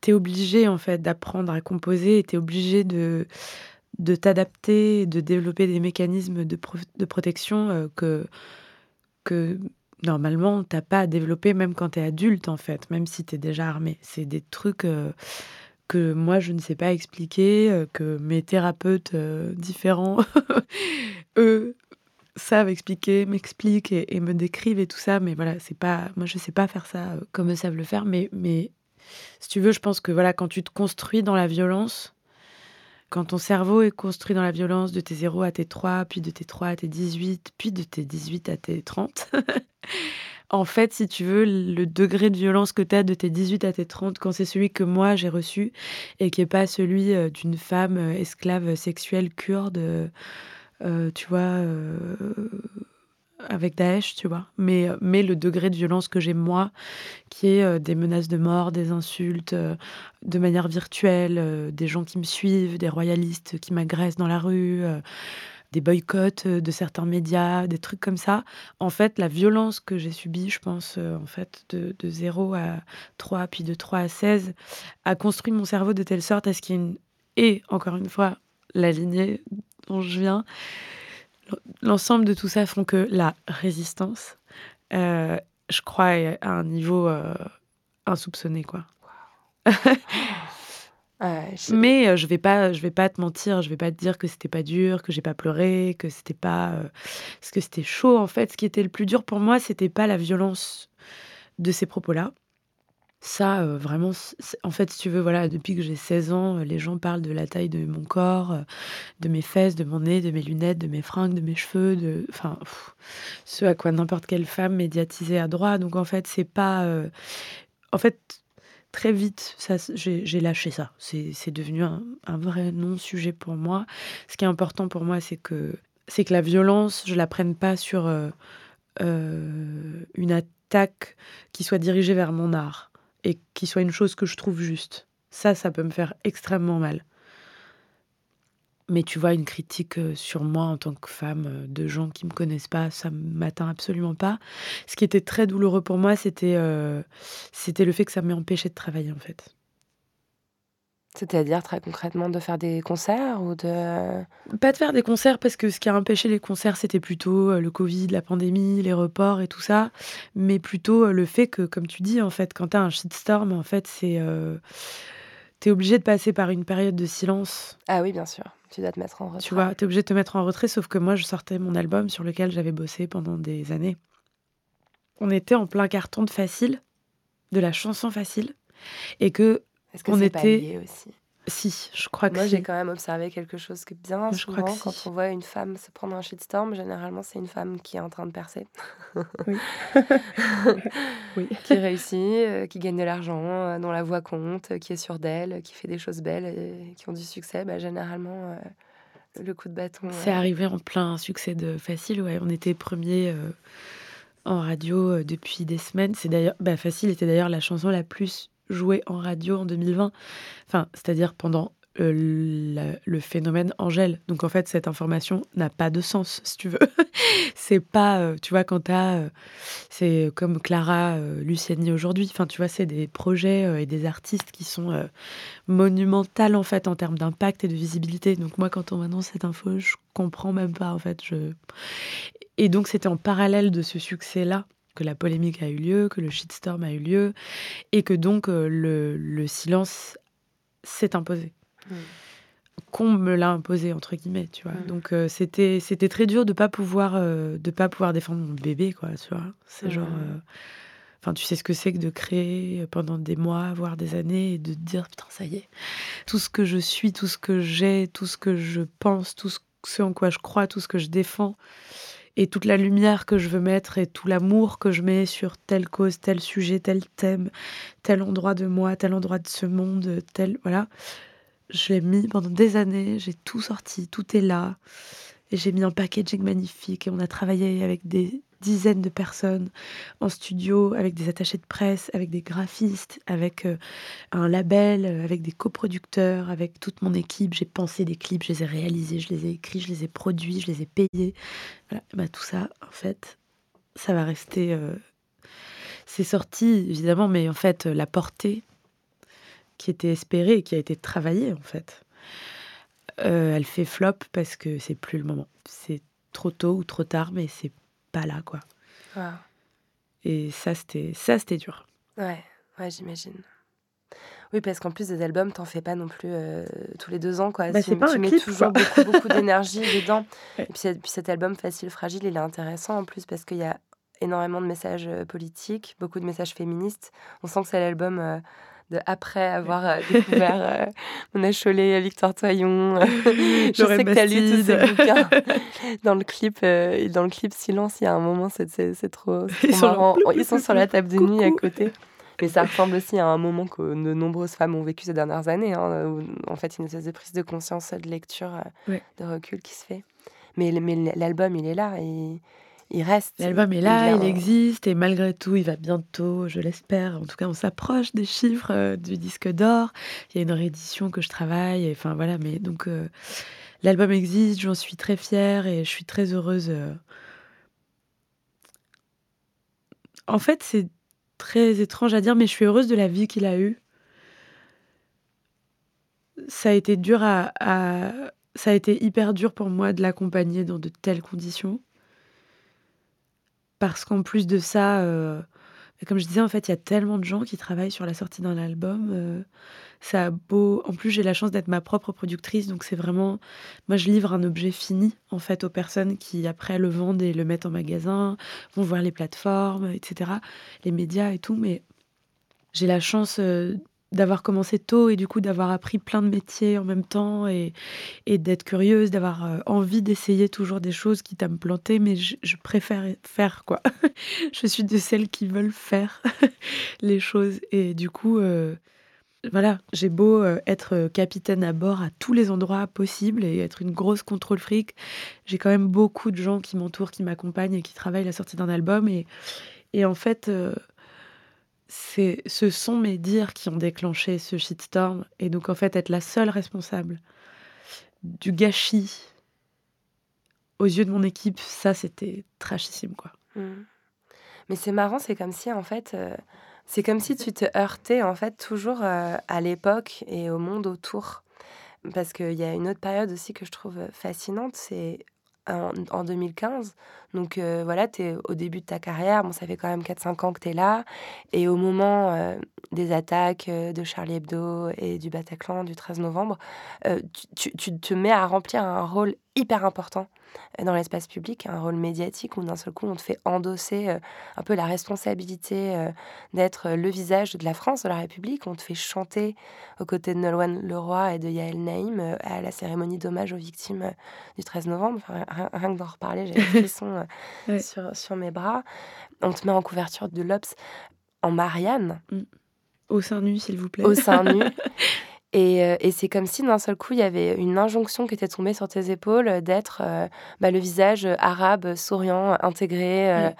T'es obligé, en fait, d'apprendre à composer et t'es obligé de de t'adapter, de développer des mécanismes de, de protection euh, que, que normalement t'as pas à développer même quand tu es adulte en fait, même si tu es déjà armé. C'est des trucs euh, que moi je ne sais pas expliquer, euh, que mes thérapeutes différents, eux, savent expliquer, m'expliquent et, et me décrivent et tout ça, mais voilà, c'est pas, moi je sais pas faire ça comme eux savent le faire, mais, mais si tu veux, je pense que voilà, quand tu te construis dans la violence, quand ton cerveau est construit dans la violence de tes 0 à tes 3, puis de tes 3 à tes 18, puis de tes 18 à tes 30, en fait, si tu veux, le degré de violence que tu as de tes 18 à tes 30, quand c'est celui que moi j'ai reçu, et qui n'est pas celui euh, d'une femme euh, esclave sexuelle kurde, euh, tu vois, avec Daesh, tu vois, mais, mais le degré de violence que j'ai moi, qui est euh, des menaces de mort, des insultes euh, de manière virtuelle, euh, des gens qui me suivent, des royalistes qui m'agressent dans la rue, euh, des boycotts euh, de certains médias, des trucs comme ça. En fait, la violence que j'ai subie, je pense, euh, en fait, de, de 0 à 3, puis de 3 à 16, a construit mon cerveau de telle sorte à ce qu'il y ait une... Et, encore une fois, la lignée dont je viens, l'ensemble de tout ça font que la résistance, euh, je crois, est à un niveau euh, insoupçonné, quoi. Mais euh, je vais pas, je vais pas te mentir, je vais pas te dire que c'était pas dur, que j'ai pas pleuré, que c'était pas, parce que c'était chaud en fait. Ce qui était le plus dur pour moi, c'était pas la violence de ces propos-là. Ça, euh, vraiment, en fait, si tu veux, voilà, depuis que j'ai 16 ans, euh, les gens parlent de la taille de mon corps, euh, de mes fesses, de mon nez, de mes lunettes, de mes fringues, de mes cheveux, de, enfin, ce à quoi n'importe quelle femme médiatisée a droit. Donc en fait, c'est pas, en fait, très vite, j'ai lâché ça. C'est devenu un, un vrai non-sujet pour moi. Ce qui est important pour moi, c'est que, que la violence, je la prenne pas sur une attaque qui soit dirigée vers mon art et qui soit une chose que je trouve juste. Ça, ça peut me faire extrêmement mal. Mais tu vois, une critique euh, sur moi en tant que femme euh, de gens qui me connaissent pas, ça m'atteint absolument pas. Ce qui était très douloureux pour moi, c'était euh, c'était le fait que ça empêché de travailler en fait. C'est-à-dire très concrètement de faire des concerts ou de... Pas de faire des concerts parce que ce qui a empêché les concerts, c'était plutôt euh, le Covid, la pandémie, les reports et tout ça, mais plutôt euh, le fait que, comme tu dis, en fait, quand tu as un shitstorm, en fait, c'est euh, t'es obligé de passer par une période de silence. Ah oui, bien sûr. Tu dois te mettre en retrait. Tu vois, t'es obligé de te mettre en retrait, sauf que moi, je sortais mon album sur lequel j'avais bossé pendant des années. On était en plein carton de facile, de la chanson facile, et que Est-ce que on c'est pas était. lié aussi? Si, je crois que Moi, si. j'ai quand même observé quelque chose que bien Je crois que quand si. on voit une femme se prendre un shitstorm, généralement, c'est une femme qui est en train de percer. Oui. oui. qui réussit, euh, qui gagne de l'argent, euh, dont la voix compte, euh, qui est sûre d'elle, euh, qui fait des choses belles et qui ont du succès. Bah, généralement, euh, le coup de bâton. C'est arrivé en plein succès de Facile, ouais. On était premier euh, en radio euh, depuis des semaines. C'est d'ailleurs, bah, Facile était d'ailleurs la chanson la plus jouée en radio en 2020. Enfin, c'est-à-dire pendant euh, le phénomène Angèle. Donc en fait, cette information n'a pas de sens, si tu veux. c'est pas, euh, tu vois, quand t'as, euh, c'est comme Clara Luciani aujourd'hui. Enfin, tu vois, c'est des projets et des artistes qui sont monumentales en fait en termes d'impact et de visibilité. Donc moi, quand on m'annonce cette info, je comprends même pas en fait. Et donc c'était en parallèle de ce succès-là que la polémique a eu lieu, que le shitstorm a eu lieu, et que donc euh, le, le silence s'est imposé. Mm. Qu'on me l'a imposé entre guillemets, tu vois. Mm. Donc euh, c'était c'était très dur de pas pouvoir euh, de pas pouvoir défendre mon bébé, quoi. Tu vois. C'est Mm. genre. Enfin, tu sais ce que c'est que de créer pendant des mois, voire des années, et de te dire putain, ça y est, tout ce que je suis, tout ce que j'ai, tout ce que je pense, tout ce en quoi je crois, tout ce que je défends, et toute la lumière que je veux mettre, et tout l'amour que je mets sur telle cause, tel sujet, tel thème, tel endroit de moi, tel endroit de ce monde, tel. Voilà. Je mis pendant des années, j'ai tout sorti, tout est là. J'ai mis un packaging magnifique et on a travaillé avec des dizaines de personnes en studio, avec des attachés de presse, avec des graphistes, avec euh, un label, euh, avec des coproducteurs, avec toute mon équipe. J'ai pensé des clips, je les ai réalisés, je les ai écrits, je les ai produits, je les ai payés. Voilà. Bah, tout ça, en fait, ça va rester. euh, C'est sorti, évidemment, mais en fait, la portée qui était espérée et qui a été travaillée, en fait, euh, elle fait flop parce que c'est plus le moment. C'est trop tôt ou trop tard, mais c'est pas là, quoi. Et ça, c'était ça, c'était dur. Ouais, ouais, j'imagine. Oui, parce qu'en plus des albums, t'en fais pas non plus euh, tous les deux ans, quoi. Bah, tu c'est pas tu un mets clip, toujours quoi. beaucoup, beaucoup d'énergie dedans. Ouais. Et puis, cet album Facile Fragile, il est intéressant en plus parce qu'il y a énormément de messages euh, politiques, beaucoup de messages féministes. On sent que c'est l'album euh, de après avoir euh, découvert euh, Mona Chollet, Victor Toyon. Je sais que tu as lu tous ces bouquins. Dans le clip, euh, dans le clip Silence, il y a un moment, c'est trop, Ils trop sont marrant. plou, plou, Ils sont sur la table de nuit à côté. Mais ça ressemble aussi à un moment que de nombreuses femmes ont vécu ces dernières années, hein, où en fait, il y a une espèce de prise de conscience, de lecture, euh, Ouais. de recul qui se fait. Mais, mais l'album, il est là, et il reste. L'album est là, il existe, et malgré tout, il va bientôt, je l'espère. En tout cas, on s'approche des chiffres euh, du disque d'or. Il y a une réédition que je travaille. Enfin, voilà, mais donc, euh, l'album existe, j'en suis très fière et je suis très heureuse. euh. En fait, c'est très étrange à dire, mais je suis heureuse de la vie qu'il a eue. Ça a été dur à, à- ça a été hyper dur pour moi de l'accompagner dans de telles conditions. Parce qu'en plus de ça, euh, comme je disais, en fait, il y a tellement de gens qui travaillent sur la sortie d'un album. euh, ça beau. En plus, j'ai la chance d'être ma propre productrice, donc c'est vraiment. Moi, je livre un objet fini, en fait, aux personnes qui, après, le vendent et le mettent en magasin, vont voir les plateformes, etc., les médias et tout. Mais j'ai la chance euh, d'avoir commencé tôt et du coup d'avoir appris plein de métiers en même temps et, et d'être curieuse, d'avoir euh, envie d'essayer toujours des choses quitte à me planter, mais je, préfère faire quoi. je suis de celles qui veulent faire les choses et du coup, euh, voilà, j'ai beau euh, être capitaine à bord à tous les endroits possibles et être une grosse contrôle fric, j'ai quand même beaucoup de gens qui m'entourent, qui m'accompagnent et qui travaillent la sortie d'un album et, et en fait. C'est, ce sont mes dires qui ont déclenché ce shitstorm. Et donc, en fait, être la seule responsable du gâchis aux yeux de mon équipe, ça, c'était trashissime, quoi. Mm. Mais c'est marrant, c'est comme si, en fait, euh, c'est comme si tu te heurtais, en fait, toujours euh, à l'époque et au monde autour. Parce qu'il y a une autre période aussi que je trouve fascinante, c'est en, en 2015. Donc euh, voilà, tu es au début de ta carrière, bon, ça fait quand même 4-5 ans que tu es là. Et au moment euh, des attaques euh, de Charlie Hebdo et du Bataclan du 13 novembre, tu, tu- tu te mets à remplir un rôle hyper important euh, dans l'espace public, un rôle médiatique où d'un seul coup on te fait endosser euh, un peu la responsabilité euh, d'être le visage de la France, de la République. On te fait chanter aux côtés de Nolwenn Leroy et de Yael Naïm à la cérémonie d'hommage aux victimes du 13 novembre. Enfin, rien, que d'en reparler, j'ai des frissons sur, sur mes bras. On te met en couverture de l'Obs en Marianne, Au sein nu, s'il vous plaît. au sein nu. Et, euh, et c'est comme si d'un seul coup, il y avait une injonction qui était tombée sur tes épaules euh, d'être euh, bah, le visage arabe, souriant, intégré. euh, Ouais.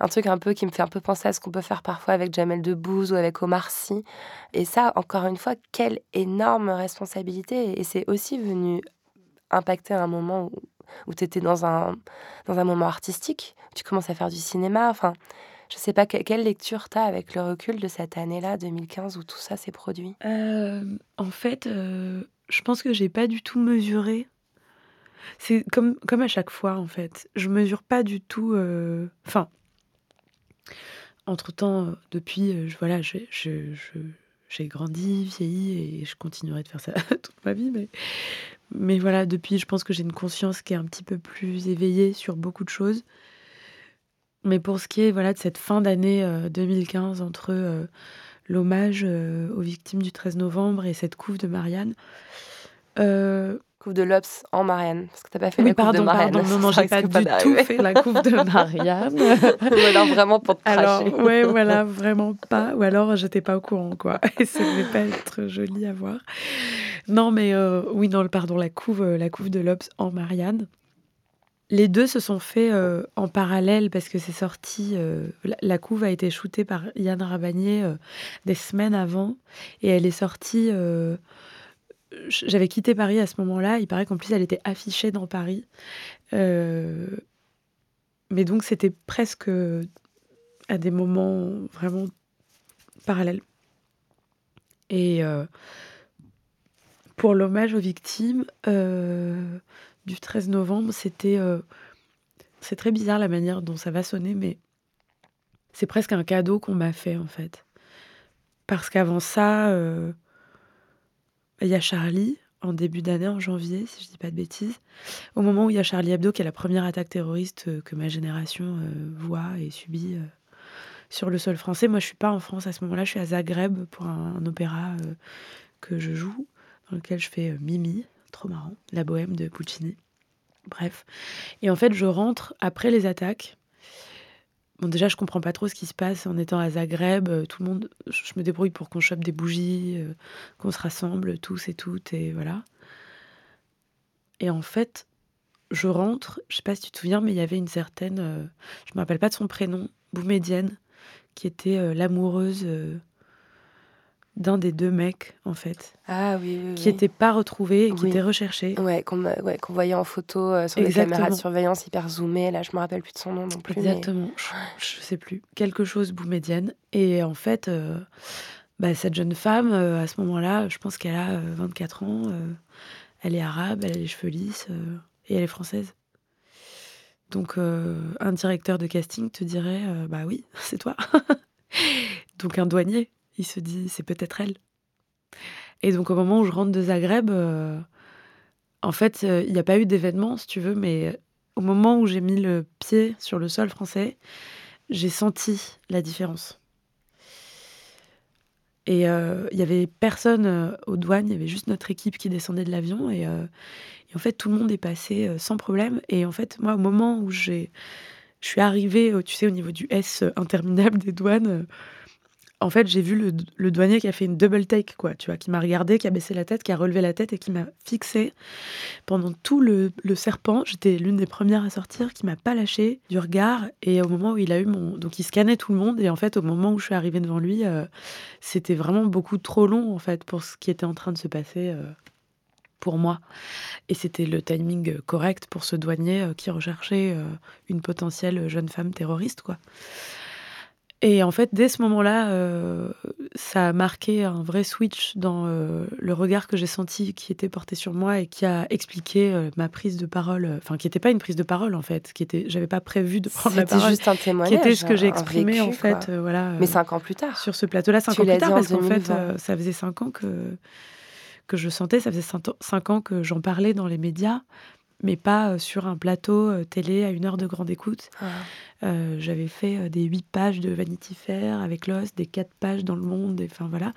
Un truc un peu qui me fait un peu penser à ce qu'on peut faire parfois avec Jamel Debbouze ou avec Omar Sy. Et ça, encore une fois, quelle énorme responsabilité. Et c'est aussi venu impacter un moment où, où tu étais dans un, dans un moment artistique. Tu commences à faire du cinéma. Enfin, je sais pas, que- quelle lecture tu as avec le recul de cette année-là, 2015, où tout ça s'est produit? Euh, en fait, euh, je pense que j'ai pas du tout mesuré. C'est comme, comme à chaque fois, en fait. Je mesure pas du tout. euh, Enfin, entre-temps, depuis, voilà, j'ai grandi, vieilli et je continuerai de faire ça toute ma vie. Mais voilà, depuis, je pense que j'ai une conscience qui est un petit peu plus éveillée sur beaucoup de choses. Mais pour ce qui est voilà, de cette fin d'année euh, 2015, entre euh, l'hommage euh, aux victimes du 13 novembre et cette couve de Marianne. Euh, couve de l'Obs en Marianne, parce que t'as pas fait oui, la couve pardon, de Marianne. pardon, non, non, j'ai pas du tout fait la couve de Marianne. Ou alors vraiment pour te Alors, cracher. ouais, voilà, vraiment pas. Ou alors, j'étais pas au courant, quoi. Et ça devait pas être joli à voir. Non, mais euh, oui, non, pardon, la couve, euh, la couve de l'Obs en Marianne. Les deux se sont faits euh, en parallèle parce que c'est sorti. euh, la, couve a été shootée par Yann Rabanier euh, des semaines avant et elle est sortie. J'avais quitté Paris à ce moment-là. Il paraît qu'en plus elle était affichée dans Paris. Mais donc c'était presque à des moments vraiment parallèles. Et pour l'hommage aux victimes du 13 novembre, c'était. euh, c'est très bizarre la manière dont ça va sonner, mais c'est presque un cadeau qu'on m'a fait en fait. Parce qu'avant ça, euh, il y a Charlie en début d'année, en janvier, si je dis pas de bêtises, au moment où il y a Charlie Hebdo, qui est la première attaque terroriste euh, que ma génération voit et subit sur le sol français. Moi, je suis pas en France à ce moment-là, je suis à Zagreb pour un, opéra que je joue, dans lequel je fais Mimi, trop marrant, la bohème de Puccini. Bref. Et en fait, je rentre après les attaques. Bon, déjà, je comprends pas trop ce qui se passe en étant à Zagreb. euh, Tout le monde, je me débrouille pour qu'on chope des bougies, euh, qu'on se rassemble tous et toutes, et voilà. Et en fait, je rentre, je sais pas si tu te souviens, mais il y avait une certaine, euh, je me rappelle pas de son prénom, Boumedienne, qui était l'amoureuse d'un des deux mecs, en fait, Ah oui, oui, qui n'était pas retrové et qui était recherché. Ouais, qu'on ouais, voyait en photo euh, sur des Exactement. caméras de surveillance hyper zoomées. Là, je me rappelle plus de son nom non plus. mais- Exactement, je, je sais plus. Quelque chose Boumedienne. Et en fait, euh, bah, cette jeune femme, euh, à ce moment-là, je pense qu'elle a euh, 24 ans. Elle est arabe, elle a les cheveux lisses et elle est française. Donc, un directeur de casting te dirait Bah oui, c'est toi. donc, un douanier, il se dit C'est peut-être elle. Et donc, au moment où je rentre de Zagreb, euh, en fait, euh, il n'y a pas eu d'événement, si tu veux, mais au moment où j'ai mis le pied sur le sol français, j'ai senti la différence. Et euh, il y avait personne euh, aux douanes, il y avait juste notre équipe qui descendait de l'avion. Et, euh, et en fait, tout le monde est passé euh, sans problème. Et en fait, moi, au moment où je suis arrivée, euh, tu sais, au niveau du S interminable des douanes, euh, en fait, j'ai vu le, douanier qui a fait une double take, quoi, tu vois, qui m'a regardé, qui a baissé la tête, qui a relevé la tête et qui m'a fixé pendant tout le, serpent. J'étais l'une des premières à sortir, qui m'a pas lâché du regard. Et au moment où il a eu mon, donc il scannait tout le monde. Et en fait, au moment où je suis arrivée devant lui, euh, c'était vraiment beaucoup trop long, en fait, pour ce qui était en train de se passer. euh, pour moi. Et c'était le timing correct pour ce douanier euh, qui recherchait euh, une potentielle jeune femme terroriste, quoi. Et en fait, dès ce moment-là, euh, ça a marqué un vrai switch dans euh, le regard que j'ai senti qui était porté sur moi et qui a expliqué euh, ma prise de parole. Enfin, qui n'était pas une prise de parole en fait, qui était, j'avais pas prévu de prendre la C'était parole. juste un Qui témoignage. était ce que j'ai exprimé en fait, voilà. Mais cinq ans plus tard. sur ce plateau-là, cinq Tu ans plus tard, parce qu'en fait, 2020. ça faisait cinq ans que, que je sentais, ça faisait cinq ans que j'en parlais dans les médias, mais pas euh, sur un plateau euh, télé à une heure de grande écoute. Euh, J'avais fait des huit pages de Vanity Fair avec Lost, des quatre pages dans Le Monde, et, enfin voilà.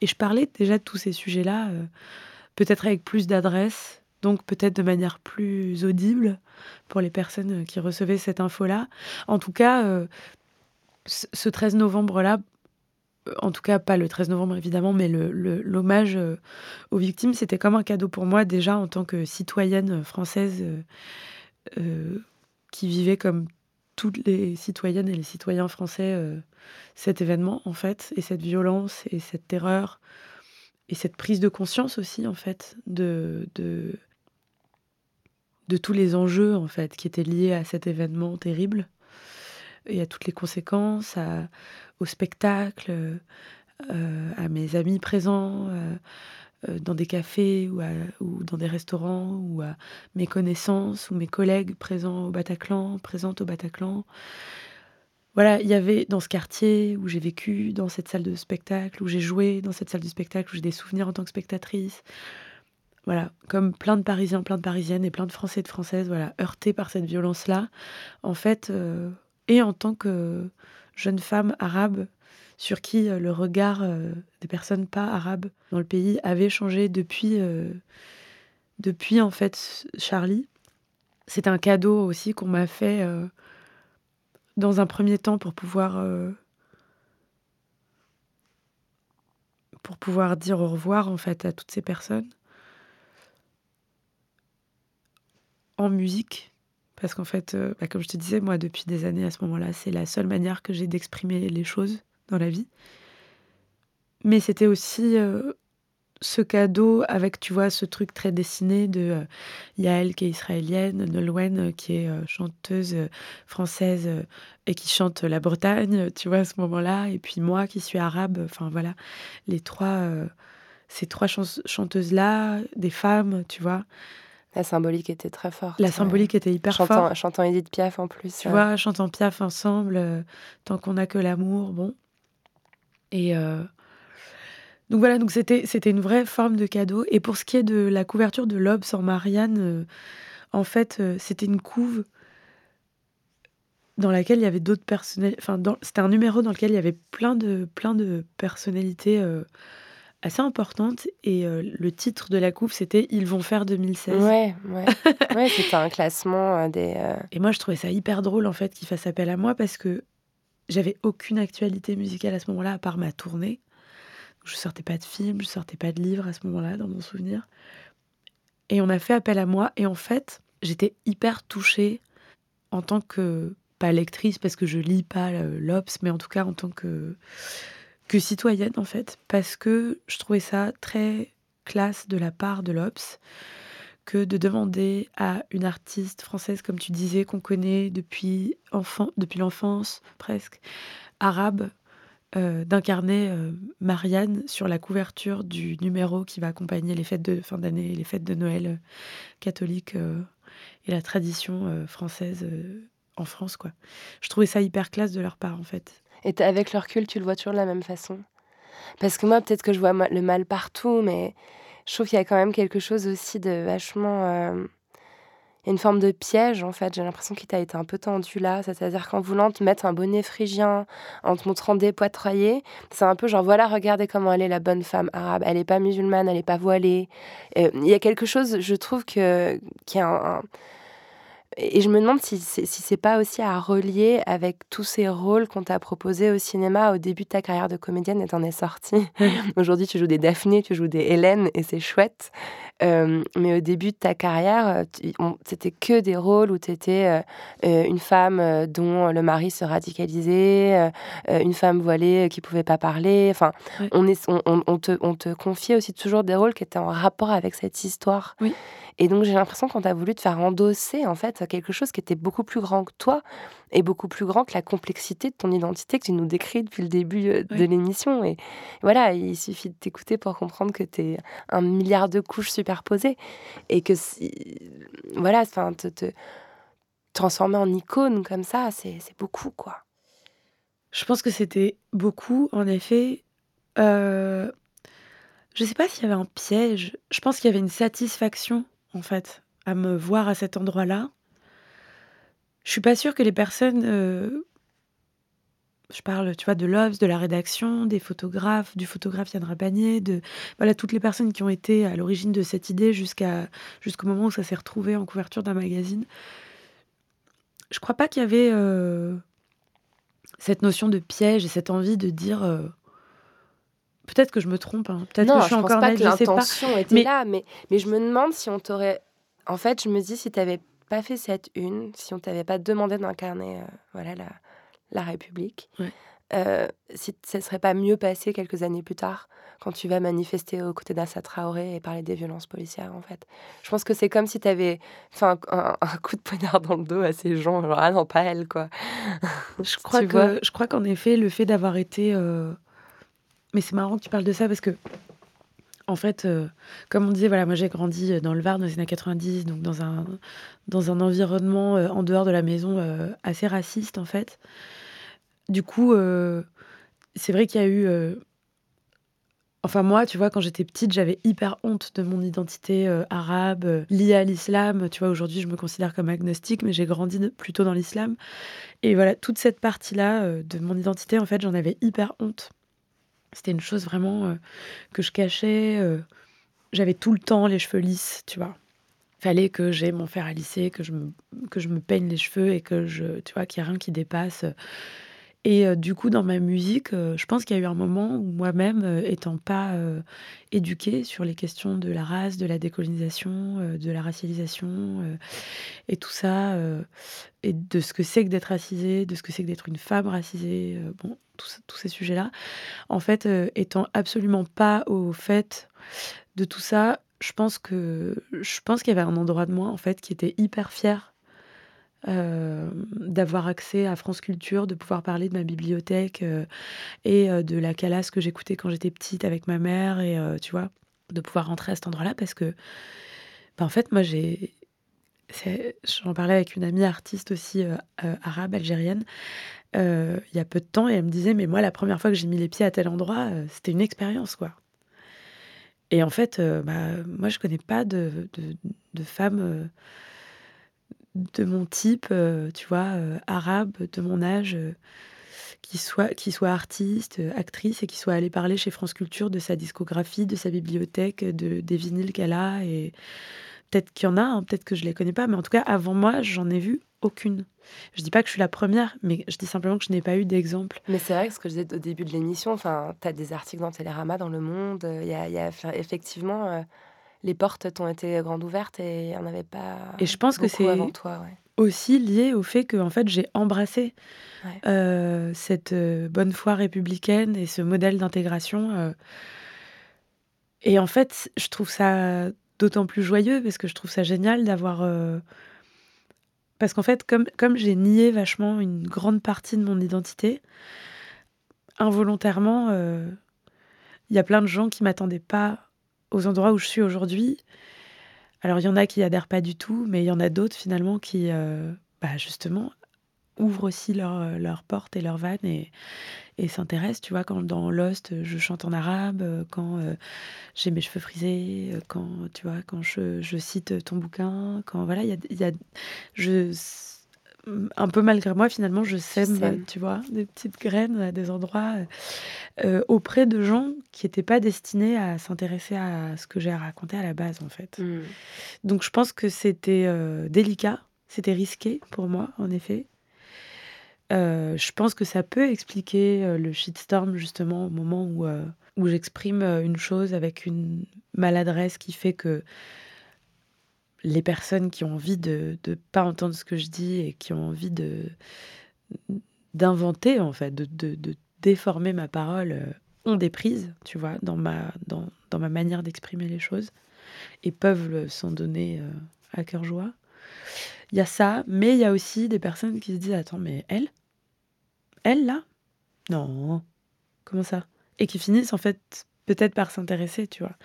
Et je parlais déjà de tous ces sujets-là, euh, peut-être avec plus d'adresse, donc peut-être de manière plus audible pour les personnes qui recevaient cette info-là. En tout cas, euh, ce ce 13 novembre-là, en tout cas pas le 13 novembre évidemment, mais le- le- l'hommage euh, aux victimes, c'était comme un cadeau pour moi déjà en tant que citoyenne française euh, euh, qui vivait comme toutes les citoyennes et les citoyens français cet événement en fait, et cette violence et cette terreur et cette prise de conscience aussi en fait de, de tous les enjeux en fait qui étaient liés à cet événement terrible et à toutes les conséquences, au spectacle, euh, à mes amis présents euh, euh, dans des cafés ou, dans des restaurants, ou à mes connaissances ou mes collègues présents au Bataclan, présentes au Bataclan. Voilà, il y avait dans ce quartier où j'ai vécu, dans cette salle de spectacle, où j'ai joué, dans cette salle de spectacle, où j'ai des souvenirs en tant que spectatrice. Voilà, comme plein de Parisiens, plein de Parisiennes et plein de Français et de Françaises, voilà, heurtés par cette violence-là. En fait, et en tant que jeune femme arabe sur qui euh, le regard euh, des personnes pas arabes dans le pays avait changé depuis, euh, depuis en fait Charlie. C'est un cadeau aussi qu'on m'a fait euh, dans un premier temps pour pouvoir euh, pour pouvoir dire au revoir en fait à toutes ces personnes en musique parce qu'en fait euh, bah, comme je te disais moi depuis des années à ce moment-là c'est la seule manière que j'ai d'exprimer les choses dans la vie. Mais c'était aussi euh, ce cadeau avec, tu vois, ce truc très dessiné de euh, Yael qui est israélienne, Nolwenn qui est chanteuse française et qui chante la Bretagne, tu vois, à ce moment-là, et puis moi qui suis arabe, enfin voilà, les trois, ces trois chanteuses-là, des femmes, tu vois. La symbolique était très forte. La ouais. symbolique était hyper chantant, forte. Chantant Edith Piaf en plus. Tu ouais. vois, chantant Piaf ensemble, euh, tant qu'on n'a que l'amour, bon. Et euh, donc voilà, donc c'était c'était une vraie forme de cadeau. Et pour ce qui est de la couverture de l'Obs en Marianne, euh, en fait, c'était une couve dans laquelle il y avait d'autres personnalités. Enfin, c'était un numéro dans lequel il y avait plein de plein de personnalités assez importantes. Et euh, le titre de la couve, c'était Ils vont faire 2016. Ouais, ouais. ouais c'était un classement euh, des. euh, Et moi, je trouvais ça hyper drôle en fait qu'il fasse appel à moi parce que j'avais aucune actualité musicale à ce moment-là à part ma tournée. Je sortais pas de film, je sortais pas de livre à ce moment-là dans mon souvenir. Et on a fait appel à moi et en fait, j'étais hyper touchée en tant que pas lectrice parce que je lis pas l'Obs, mais en tout cas en tant que que citoyenne en fait parce que je trouvais ça très classe de la part de l'Obs que de demander à une artiste française, comme tu disais, qu'on connaît depuis, enfant, depuis l'enfance presque, arabe, euh, d'incarner euh, Marianne sur la couverture du numéro qui va accompagner les fêtes de fin d'année, les fêtes de Noël euh, catholiques et la tradition française en France. quoi. Je trouvais ça hyper classe de leur part, en fait. Et avec leur recul, tu le vois toujours de la même façon Parce que moi, peut-être que je vois le mal partout, mais je trouve qu'il y a quand même quelque chose aussi de vachement a une forme de piège en fait. J'ai l'impression qu'il t'a été un peu tendu là. C'est-à-dire qu'en voulant te mettre un bonnet phrygien, en te montrant dépoitroyé, c'est un peu genre voilà, regardez comment elle est la bonne femme arabe. Elle n'est pas musulmane, elle n'est pas voilée. Euh, il y a quelque chose, je trouve, que, qui a un et je me demande si c'est si pas aussi à relier avec tous ces rôles qu'on t'a proposés au cinéma au début de ta carrière de comédienne et t'en es sortie. Aujourd'hui, tu joues des Daphné, tu joues des Hélène et c'est chouette. Euh, mais au début de ta carrière, c'était que des rôles où tu étais euh, euh, une femme dont le mari se radicalisait, une femme voilée qui pouvait pas parler. Enfin, on, est, on, on, te, on te confiait aussi toujours des rôles qui étaient en rapport avec cette histoire. Oui. Et donc j'ai l'impression qu'on t'a voulu te faire endosser en fait quelque chose qui était beaucoup plus grand que toi et beaucoup plus grand que la complexité de ton identité que tu nous décris depuis le début euh, de l'émission. Et voilà, il suffit de t'écouter pour comprendre que tu es un milliard de couches superposées et que voilà, enfin te, te transformer en icône comme ça, c'est beaucoup quoi. Je pense que c'était beaucoup, en effet. Euh, je sais pas s'il y avait un piège. Je pense qu'il y avait une satisfaction en fait, à me voir à cet endroit-là. Je suis pas sûre que les personnes. Euh, je parle, tu vois, de l'Obs, de la rédaction, des photographes, du photographe Yann Rabanier, de voilà toutes les personnes qui ont été à l'origine de cette idée jusqu'à jusqu'au moment où ça s'est retrouvé en couverture d'un magazine. Je crois pas qu'il y avait euh, cette notion de piège et cette envie de dire euh, Peut-être que je me trompe. Hein. Peut-être que je suis pense encore pas que l'intention était mais... là, mais, mais je me demande si on t'aurait. En fait, je me dis si tu n'avais pas fait cette une, si on t'avait pas demandé d'incarner euh, voilà, la, la République, euh, si ça serait pas mieux passé quelques années plus tard quand tu vas manifester aux côtés d'Assa Traoré et parler des violences policières, en fait. Je pense que c'est comme si tu avais fait un, coup de poignard dans le dos à ces gens. Genre, ah non, pas elle, quoi. Je crois, que, je crois qu'en effet, le fait d'avoir été... Euh, mais c'est marrant que tu parles de ça parce que, en fait, euh, comme on disait, voilà, moi j'ai grandi euh, dans le Var dans les années 90, donc dans un, dans un environnement euh, en dehors de la maison assez raciste, en fait. Du coup, c'est vrai qu'il y a eu. Enfin, moi, tu vois, quand j'étais petite, j'avais hyper honte de mon identité arabe, liée à l'islam. Tu vois, aujourd'hui, je me considère comme agnostique, mais j'ai grandi plutôt dans l'islam. Et voilà, toute cette partie-là de mon identité, en fait, j'en avais hyper honte. C'était une chose vraiment euh, que je cachais. Euh, j'avais tout le temps les cheveux lisses, tu vois. Fallait que j'ai mon fer à lisser, que je me, que je me peigne les cheveux et que je, tu vois, qu'il n'y a rien qui dépasse. Et euh, du coup, dans ma musique, je pense qu'il y a eu un moment où moi-même, étant pas éduquée sur les questions de la race, de la décolonisation, de la racialisation et tout ça, et de ce que c'est que d'être racisée, de ce que c'est que d'être une femme racisée, bon, tous, ces sujets-là. En fait, euh, étant absolument pas au fait de tout ça, je pense qu'il y avait un endroit de moi en fait qui était hyper fier euh, d'avoir accès à France Culture, de pouvoir parler de ma bibliothèque euh, et de la calasse que j'écoutais quand j'étais petite avec ma mère et tu vois, de pouvoir rentrer à cet endroit-là parce que ben, en fait moi j'ai j'en parlais avec une amie artiste aussi arabe algérienne euh, il y a peu de temps et elle me disait mais moi la première fois que j'ai mis les pieds à tel endroit euh, c'était une expérience quoi. Et en fait euh, bah, moi je connais pas de, de, de de mon type tu vois arabe de mon âge qui soit qui soit artiste actrice et qui soit allée parler chez France Culture de sa discographie de sa bibliothèque de des vinyles qu'elle a et peut-être qu'il y en a hein, peut-être que je les connais pas mais en tout cas avant moi j'en ai vu aucune. Je dis pas que je suis la première, mais je dis simplement que je n'ai pas eu d'exemple. Mais c'est vrai que ce que je disais au début de l'émission, enfin, tu as des articles dans Télérama, dans Le Monde, il y a, effectivement, euh, les portes t'ont été grandes ouvertes et il n'y en avait pas Et je pense que c'est aussi lié au fait que en fait, j'ai embrassé euh, cette euh, bonne foi républicaine et ce modèle d'intégration. Et en fait, je trouve ça d'autant plus joyeux parce que je trouve ça génial d'avoir parce qu'en fait, comme, comme j'ai nié vachement une grande partie de mon identité, involontairement, euh, il y a plein de gens qui m'attendaient pas aux endroits où je suis aujourd'hui. Alors il y en a qui adhèrent pas du tout, mais il y en a d'autres finalement qui, euh, bah, justement, ouvrent aussi leurs leur portes et leurs vannes et, et s'intéressent. Tu vois, quand dans Lost, je chante en arabe, euh, quand euh, j'ai mes cheveux frisés, euh, quand, tu vois, quand je, je cite ton bouquin, quand voilà, il y a, y a je, un peu malgré moi, finalement, je sème, tu vois, des petites graines à des endroits euh, auprès de gens qui n'étaient pas destinés à s'intéresser à ce que j'ai à raconter à la base, en fait. Mm. Donc, je pense que c'était euh, délicat, c'était risqué pour moi, en effet. Euh, je pense que ça peut expliquer euh, le shitstorm, justement, au moment où, euh, où j'exprime une chose avec une maladresse qui fait que les personnes qui ont envie de ne pas entendre ce que je dis et qui ont envie de d'inventer, en fait, de, de- de déformer ma parole, ont des prises, tu vois, dans ma, dans, dans ma manière d'exprimer les choses et peuvent s'en donner à cœur joie. Il y a ça, mais il y a aussi des personnes qui se disent Attends, mais elle Elle, là? Non. Comment ça? Et qui finissent, en fait, peut-être par s'intéresser, tu vois.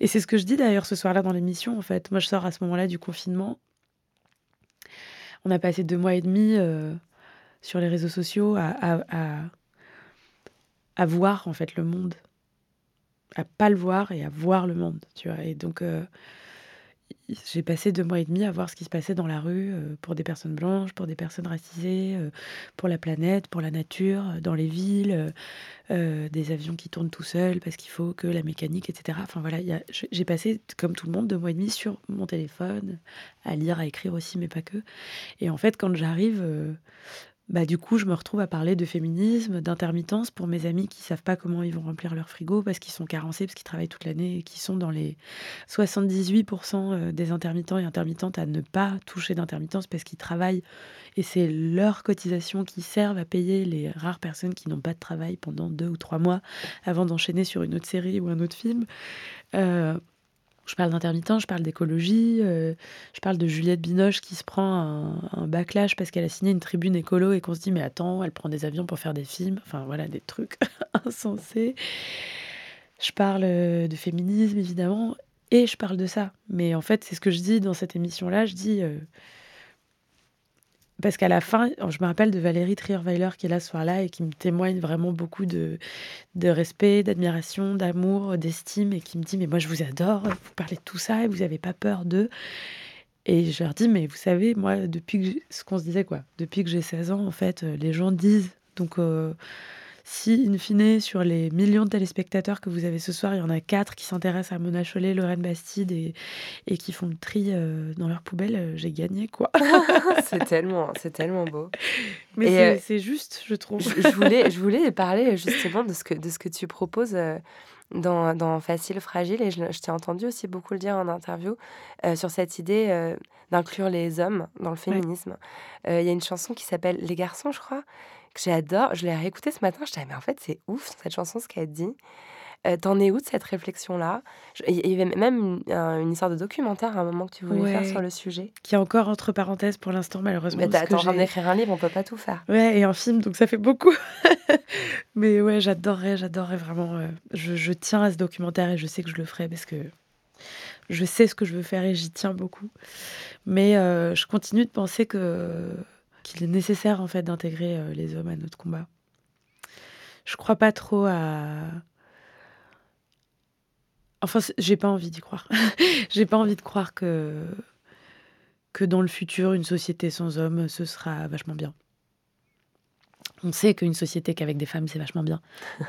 Et c'est ce que je dis d'ailleurs ce soir-là dans l'émission, en fait. Moi, je sors à ce moment-là du confinement. On a passé deux mois et demi euh, sur les réseaux sociaux à, à, à, voir, en fait, le monde. À pas le voir et à voir le monde, tu vois. Et donc, euh, j'ai passé deux mois et demi à voir ce qui se passait dans la rue euh, pour des personnes blanches, pour des personnes racisées, euh, pour la planète, pour la nature, euh, dans les villes, des avions qui tournent tout seuls parce qu'il faut que la mécanique, etc. Enfin voilà, j'ai passé, comme tout le monde, deux mois et demi sur mon téléphone, à lire, à écrire aussi, mais pas que. Et en fait, quand j'arrive, bah, du coup, je me retrouve à parler de féminisme, d'intermittence pour mes amis qui savent pas comment ils vont remplir leur frigo parce qu'ils sont carencés, parce qu'ils travaillent toute l'année et qui sont dans les 78% euh, des intermittents et intermittentes à ne pas toucher d'intermittence parce qu'ils travaillent et c'est leur cotisation qui servent à payer les rares personnes qui n'ont pas de travail pendant deux ou trois mois avant d'enchaîner sur une autre série ou un autre film. Euh, je parle d'intermittent, je parle d'écologie, euh, je parle de Juliette Binoche qui se prend un, un backlash parce qu'elle a signé une tribune écolo et qu'on se dit mais attends, elle prend des avions pour faire des films, enfin voilà des trucs insensés. Je parle euh, de féminisme évidemment et je parle de ça. Mais en fait, c'est ce que je dis dans cette émission-là, je dis euh, parce qu'à la fin, je me rappelle de Valérie Trierweiler qui est là ce soir-là et qui me témoigne vraiment beaucoup de, respect, d'admiration, d'amour, d'estime et qui me dit Mais moi, je vous adore, vous parlez de tout ça et vous n'avez pas peur d'eux. Et je leur dis Mais vous savez, moi, depuis que ce qu'on se disait, quoi, depuis que j'ai 16 ans, en fait, euh, les gens disent. Donc, euh, si, in fine, sur les millions de téléspectateurs que vous avez ce soir, il y en a quatre qui s'intéressent à Mona Chollet, Lorraine Bastide et, et qui font le tri euh, dans leur poubelle, euh, j'ai gagné, quoi. c'est tellement, c'est tellement beau. Mais c'est euh, c'est juste, je trouve. Je, je voulais, je voulais parler justement de ce que, de ce que tu proposes euh, dans, dans Facile Fragile, et je, je t'ai entendu aussi beaucoup le dire en interview, euh, sur cette idée euh, d'inclure les hommes dans le féminisme. Euh, Il y a une chanson qui s'appelle Les garçons, je crois, j'adore. Je l'ai réécoutée ce matin, je disais, mais en fait, c'est ouf cette chanson, ce qu'elle dit. Euh, T'en es où de cette réflexion-là? Il y avait même une, un- une histoire de documentaire à un moment que tu voulais faire sur le sujet. Qui est encore entre parenthèses pour l'instant, malheureusement. Mais t'es en train d'écrire un livre, on peut pas tout faire. Ouais, et un film, donc ça fait beaucoup. Mais ouais, j'adorerais, j'adorerais vraiment. euh, je, je tiens à ce documentaire et je sais que je le ferai parce que je sais ce que je veux faire et j'y tiens beaucoup. Mais euh, je continue de penser que qu'il est nécessaire en fait d'intégrer euh, les hommes à notre combat. Je crois pas trop à. Enfin, j'ai pas envie d'y croire. j'ai pas envie de croire que que dans le futur, une société sans hommes, ce sera vachement bien. On sait qu'une société qu'avec des femmes, c'est vachement bien.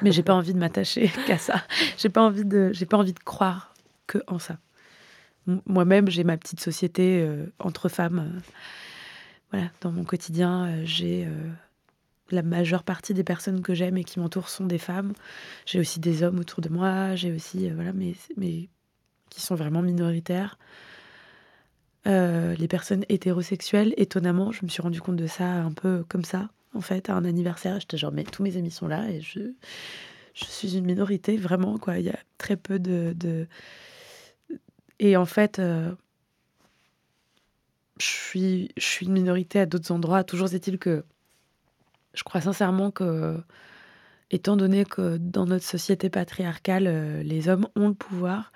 Mais j'ai pas envie de m'attacher qu'à ça. J'ai pas envie de, j'ai pas envie de croire que en ça. Moi-même, j'ai ma petite société euh, entre femmes. euh, voilà, dans mon quotidien, euh, j'ai euh, la majeure partie des personnes que j'aime et qui m'entourent sont des femmes. J'ai aussi des hommes autour de moi. J'ai aussi, euh, voilà, mais, qui sont vraiment minoritaires. Les personnes hétérosexuelles, étonnamment, je me suis rendu compte de ça un peu comme ça, en fait, à un anniversaire. J'étais genre, mais tous mes amis sont là et je, je suis une minorité, vraiment, quoi. Il y a très peu de. Et en fait, je, suis, une minorité à d'autres endroits. Toujours est-il que je crois sincèrement que étant donné que dans notre société patriarcale, euh, les hommes ont le pouvoir,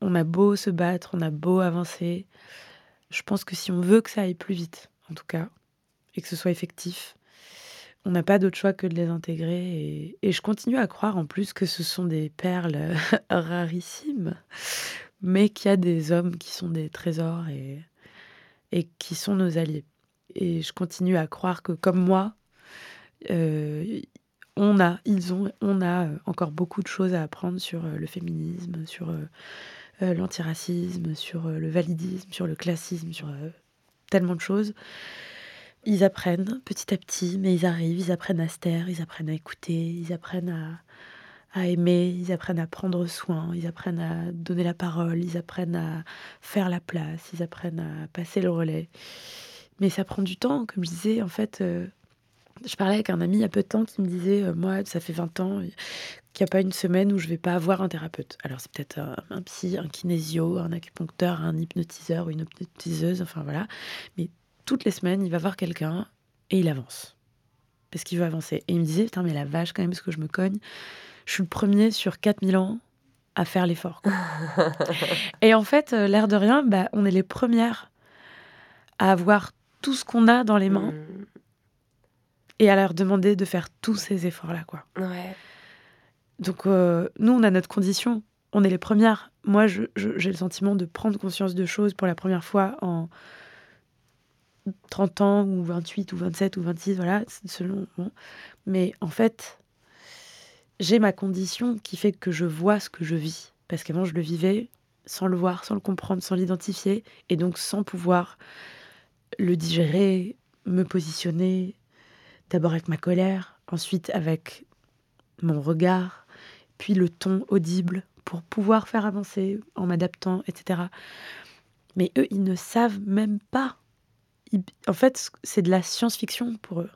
on a beau se battre, on a beau avancer. Je pense que si on veut que ça aille plus vite, en tout cas, et que ce soit effectif, on n'a pas d'autre choix que de les intégrer. Et, et je continue à croire en plus que ce sont des perles rarissimes, mais qu'il y a des hommes qui sont des trésors et, et qui sont nos alliés. Et je continue à croire que, comme moi, euh, on a, ils ont, on a euh, encore beaucoup de choses à apprendre sur euh, le féminisme, sur l'antiracisme, sur le validisme, sur le classisme, sur tellement de choses. Ils apprennent petit à petit, mais ils arrivent, ils apprennent à se taire, ils apprennent à écouter, ils apprennent à, à aimer, ils apprennent à prendre soin, ils apprennent à donner la parole, ils apprennent à faire la place, ils apprennent à passer le relais. Mais ça prend du temps, comme je disais, en fait. euh, je parlais avec un ami il y a peu de temps qui me disait, euh, moi, ça fait 20 ans qu'il n'y a pas une semaine où je vais pas avoir un thérapeute. Alors c'est peut-être un, psy, un kinésio, un acupuncteur, un hypnotiseur ou une hypnotiseuse, enfin voilà. Mais toutes les semaines, il va voir quelqu'un et il avance. Parce qu'il veut avancer. Et il me disait, putain, mais la vache quand même, parce que je me cogne. Je suis le premier sur 4000 ans à faire l'effort. et en fait, euh, l'air de rien, bah, on est les premières à avoir tout ce qu'on a dans les mains Mm. et à leur demander de faire tous ces efforts-là, quoi. Ouais. Donc, euh, nous, on a notre condition. On est les premières. Moi, j'ai le sentiment de prendre conscience de choses pour la première fois en 30 ans, ou 28, ou 27, ou 26, voilà, selon. bon. Mais en fait, j'ai ma condition qui fait que je vois ce que je vis. Parce qu'avant, je le vivais sans le voir, sans le comprendre, sans l'identifier, et donc sans pouvoir le digérer, me positionner, d'abord avec ma colère, ensuite avec mon regard, puis le ton audible pour pouvoir faire avancer en m'adaptant, etc. Mais eux, ils ne savent même pas. En fait, c'est de la science-fiction pour eux,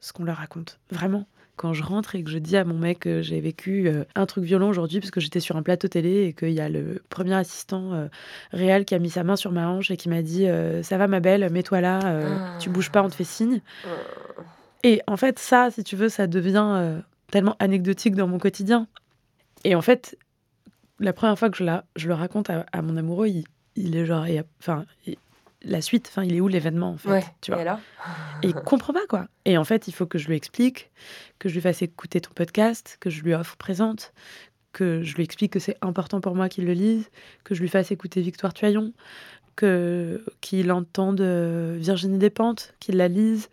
ce qu'on leur raconte. Vraiment. Quand je rentre et que je dis à mon mec que j'ai vécu euh, un truc violent aujourd'hui parce que j'étais sur un plateau télé et qu'il y a le premier assistant euh, réel qui a mis sa main sur ma hanche et qui m'a dit euh, Ça va ma belle, mets-toi là, euh, tu bouges pas, on te fait signe. Et en fait, ça, si tu veux, ça devient euh, tellement anecdotique dans mon quotidien. Et en fait, la première fois que je, la, je le raconte à, à mon amoureux, il, il est genre, il a- enfin, il- la suite, enfin, il est où l'événement en fait, Ouais. tu vois Et alors? Et il comprend pas quoi. Et en fait, il faut que je lui explique, que je lui fasse écouter ton podcast, que je lui offre présente, que je lui explique que c'est important pour moi qu'il le lise, que je lui fasse écouter Victoire Tuaillon, que qu'il entende euh, Virginie Despentes, qu'il la lise.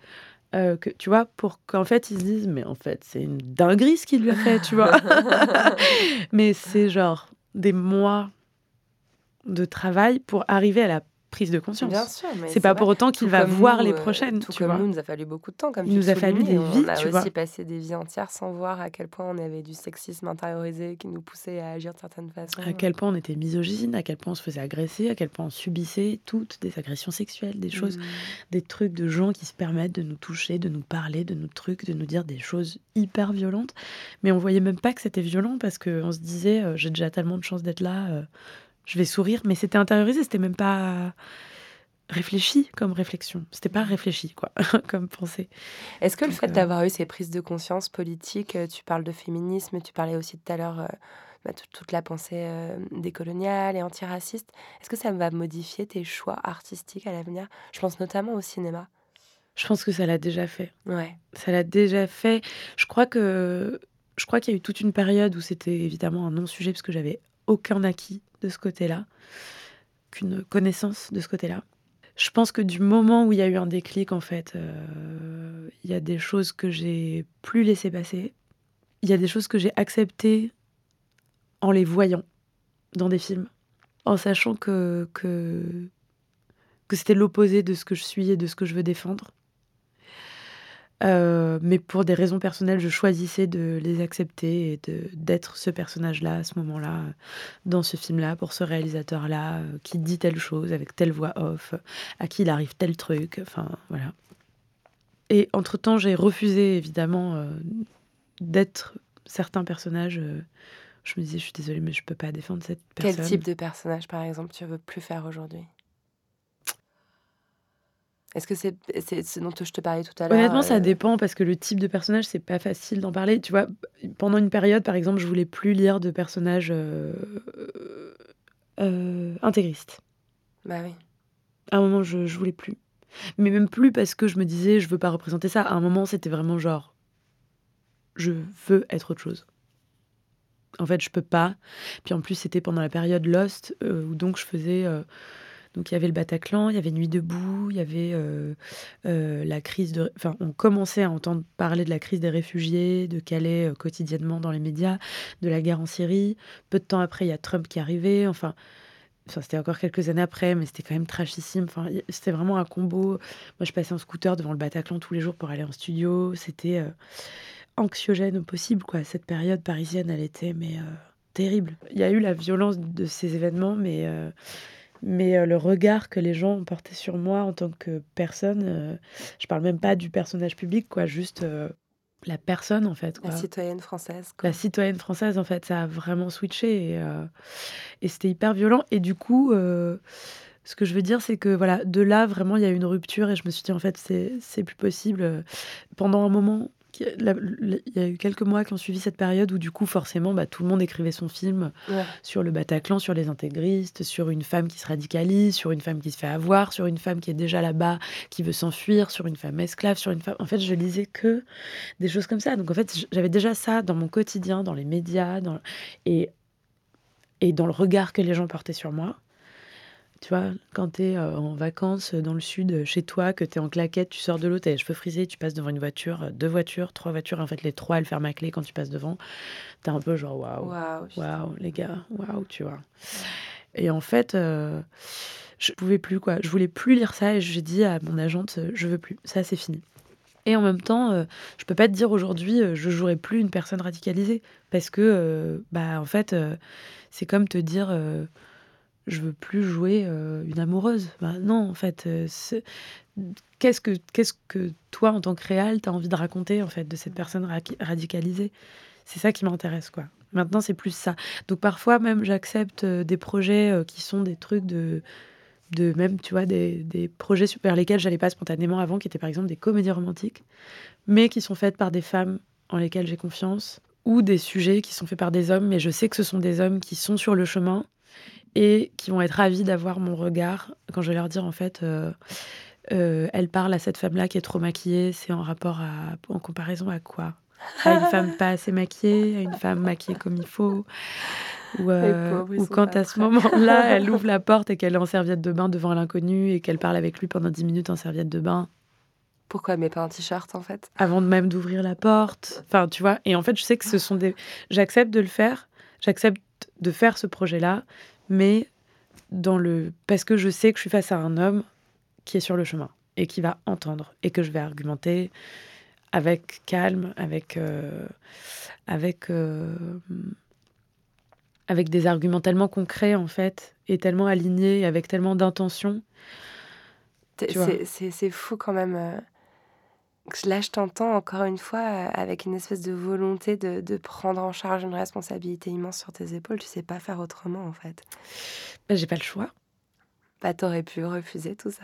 euh, que, tu vois, pour qu'en fait ils se disent, mais en fait c'est une dinguerie ce qu'il lui a fait, tu vois. mais c'est genre des mois de travail pour arriver à la prise de conscience. Bien sûr, mais c'est pas pour autant qu'il va voir nous, les euh, prochaines, Tout tu comme vois. nous, il nous a fallu beaucoup de temps. Comme Il nous a fallu des vies, On a tu aussi vois. passé des vies entières sans voir à quel point on avait du sexisme intériorisé qui nous poussait à agir de certaines façons. À quel point on était misogyne, à quel point on se faisait agresser, à quel point on subissait toutes des agressions sexuelles, des choses, Mm. des trucs de gens qui se permettent de nous toucher, de nous parler, de nous trucs, de nous dire des choses hyper violentes. Mais on voyait même pas que c'était violent parce qu'on se disait, euh, j'ai déjà tellement de chance d'être là, euh, je vais sourire. Mais c'était intériorisé, c'était même pas réfléchi comme réflexion. C'était pas réfléchi, quoi, comme pensée. Est-ce que le fait euh, d'avoir eu ces prises de conscience politiques, euh, tu parles de féminisme, tu parlais aussi tout à l'heure euh, bah, toute- toute la pensée euh, décoloniale et antiraciste, est-ce que ça va modifier tes choix artistiques à l'avenir? Je pense notamment au cinéma. Je pense que ça l'a déjà fait. Ouais. Ça l'a déjà fait. Je crois que je crois qu'il y a eu toute une période où c'était évidemment un non-sujet parce que j'avais aucun acquis de ce côté-là, qu'une connaissance de ce côté-là. Je pense que du moment où il y a eu un déclic, en fait, euh, il y a des choses que j'ai plus laissé passer. Il y a des choses que j'ai acceptées en les voyant dans des films, en sachant que, que, que c'était l'opposé de ce que je suis et de ce que je veux défendre. Euh, mais pour des raisons personnelles, je choisissais de les accepter et de d'être ce personnage-là à ce moment-là, euh, dans ce film-là, pour ce réalisateur-là, euh, qui dit telle chose avec telle voix off, à qui il arrive tel truc, enfin voilà. Et entre-temps, j'ai refusé évidemment euh, d'être certains personnages. euh, je me disais, je suis désolée, mais je peux pas défendre cette personne. Quel type de personnage, par exemple, tu veux plus faire aujourd'hui? Est-ce que c'est ce dont je te parlais tout à l'heure Honnêtement, ça euh, dépend parce que le type de personnage, c'est pas facile d'en parler. Tu vois, pendant une période, par exemple, je voulais plus lire de personnages euh, euh, intégristes. Bah oui. À un moment, je, je voulais plus. Mais même plus parce que je me disais, je veux pas représenter ça. À un moment, c'était vraiment genre, je veux être autre chose. En fait, je peux pas. Puis en plus, c'était pendant la période Lost, euh, où donc je faisais. Donc il y avait le Bataclan, il y avait Nuit debout, il y avait euh, euh, la crise de. Enfin, on commençait à entendre parler de la crise des réfugiés, de Calais euh, quotidiennement dans les médias, de la guerre en Syrie. Peu de temps après, il y a Trump qui arrivait. Enfin, enfin c'était encore quelques années après, mais c'était quand même trashissime. Enfin, c'était vraiment un combo. Moi, je passais en scooter devant le Bataclan tous les jours pour aller en studio. C'était anxiogène au possible, quoi. Cette période parisienne, elle était mais terrible. Il y a eu la violence de ces événements, mais mais euh, le regard que les gens ont porté sur moi en tant que personne, euh, je parle même pas du personnage public, quoi, juste euh, la personne en fait. La citoyenne française. quoi. La citoyenne française, en fait, ça a vraiment switché et, euh, et c'était hyper violent. Et du coup, euh, ce que je veux dire, c'est que voilà, de là, vraiment, il y a eu une rupture et je me suis dit, en fait, c'est plus possible. Pendant un moment, il y a eu quelques mois qui ont suivi cette période où, du coup, forcément, bah, tout le monde écrivait son film Ouais. sur le Bataclan, sur les intégristes, sur une femme qui se radicalise, sur une femme qui se fait avoir, sur une femme qui est déjà là-bas, qui veut s'enfuir, sur une femme esclave, sur une femme. En fait, je lisais que des choses comme ça. Donc, en fait, j'avais déjà ça dans mon quotidien, dans les médias, dans... Et, et dans le regard que les gens portaient sur moi. Tu vois, quand tu es en vacances euh, dans le sud, euh, chez toi, que tu es en claquette, tu sors de l'eau, tu as les cheveux frisés, tu passes devant une voiture, euh, deux voitures, trois voitures. En fait, les trois, elles ferment à clé quand tu passes devant. Tu un peu genre, waouh, Waouh. les gars, waouh, tu vois. Et en fait, euh, je pouvais plus, quoi. Je voulais plus lire ça et j'ai dit à mon agente, euh, je veux plus, ça c'est fini. Et en même temps, euh, je peux pas te dire aujourd'hui, euh, je jouerai plus une personne radicalisée. Parce que, euh, bah, en fait, euh, c'est comme te dire, euh, je veux plus jouer euh, une amoureuse. Bah, non, en fait, euh, qu'est-ce que, qu'est-ce que toi, en tant que réal, tu as envie de raconter, en fait, de cette personne ra- radicalisée? C'est ça qui m'intéresse, quoi. Maintenant, c'est plus ça. Donc, parfois, même, j'accepte euh, des projets qui sont des trucs de de même, tu vois, des, des projets vers lesquels j'allais pas spontanément avant, qui étaient par exemple des comédies romantiques, mais qui sont faites par des femmes en lesquelles j'ai confiance, ou des sujets qui sont faits par des hommes, mais je sais que ce sont des hommes qui sont sur le chemin et qui vont être ravis d'avoir mon regard quand je vais leur dire en fait, euh, euh, elle parle à cette femme-là qui est trop maquillée, c'est en rapport à, en comparaison à quoi? À une femme pas assez maquillée, à une femme maquillée comme il faut ou, euh, ou quand à ce moment-là, elle ouvre la porte et qu'elle est en serviette de bain devant l'inconnu et qu'elle parle avec lui pendant 10 minutes en serviette de bain Pourquoi elle met pas un t-shirt en fait? Avant de même d'ouvrir la porte. Enfin, tu vois. Et en fait, je sais que ce sont des. J'accepte de le faire. J'accepte de faire ce projet-là, mais dans le parce que je sais que je suis face à un homme qui est sur le chemin et qui va entendre et que je vais argumenter avec calme, avec euh, avec euh, avec des arguments tellement concrets en fait et tellement alignés, et avec tellement d'intention. C'est c'est- c'est fou quand même. Là, je t'entends encore une fois euh, avec une espèce de volonté de, de prendre en charge une responsabilité immense sur tes épaules. Tu sais pas faire autrement en fait. Ben, j'ai pas le choix. Bah, t'aurais pu refuser tout ça.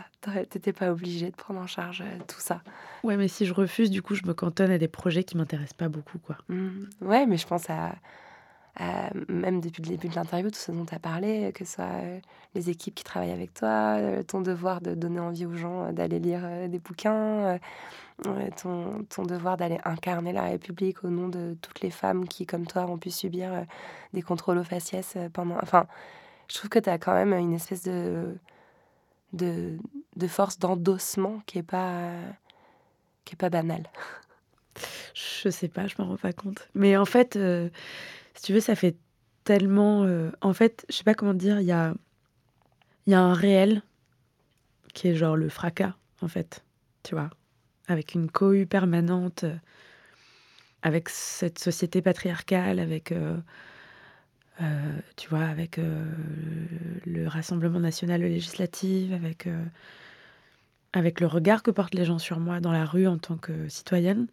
T'étais pas obligé de prendre en charge euh, tout ça. Ouais, mais si je refuse, du coup, je me cantonne à des projets qui m'intéressent pas beaucoup, quoi. Mm. Ouais, mais je pense à, à- même depuis le début de l'interview, tout ce dont tu as parlé, que ce soit euh, les équipes qui travaillent avec toi, euh, ton devoir de donner envie aux gens euh, d'aller lire euh, des bouquins, euh, euh, ton, ton devoir d'aller incarner la République au nom de toutes les femmes qui, comme toi, ont pu subir euh, des contrôles aux faciès euh, pendant... Enfin, je trouve que tu as quand même une espèce de, de, de force d'endossement qui est pas, pas banale. Je sais pas, je m'en rends pas compte. Mais en fait, euh, si tu veux, ça fait tellement. euh, en fait, je sais pas comment dire, il y a, y a un réel qui est genre le fracas, en fait. Tu vois, avec une cohue permanente, euh, avec cette société patriarcale, avec. euh, tu vois, avec le Rassemblement national législatif, avec, avec le regard que portent les gens sur moi dans la rue en tant que citoyenne.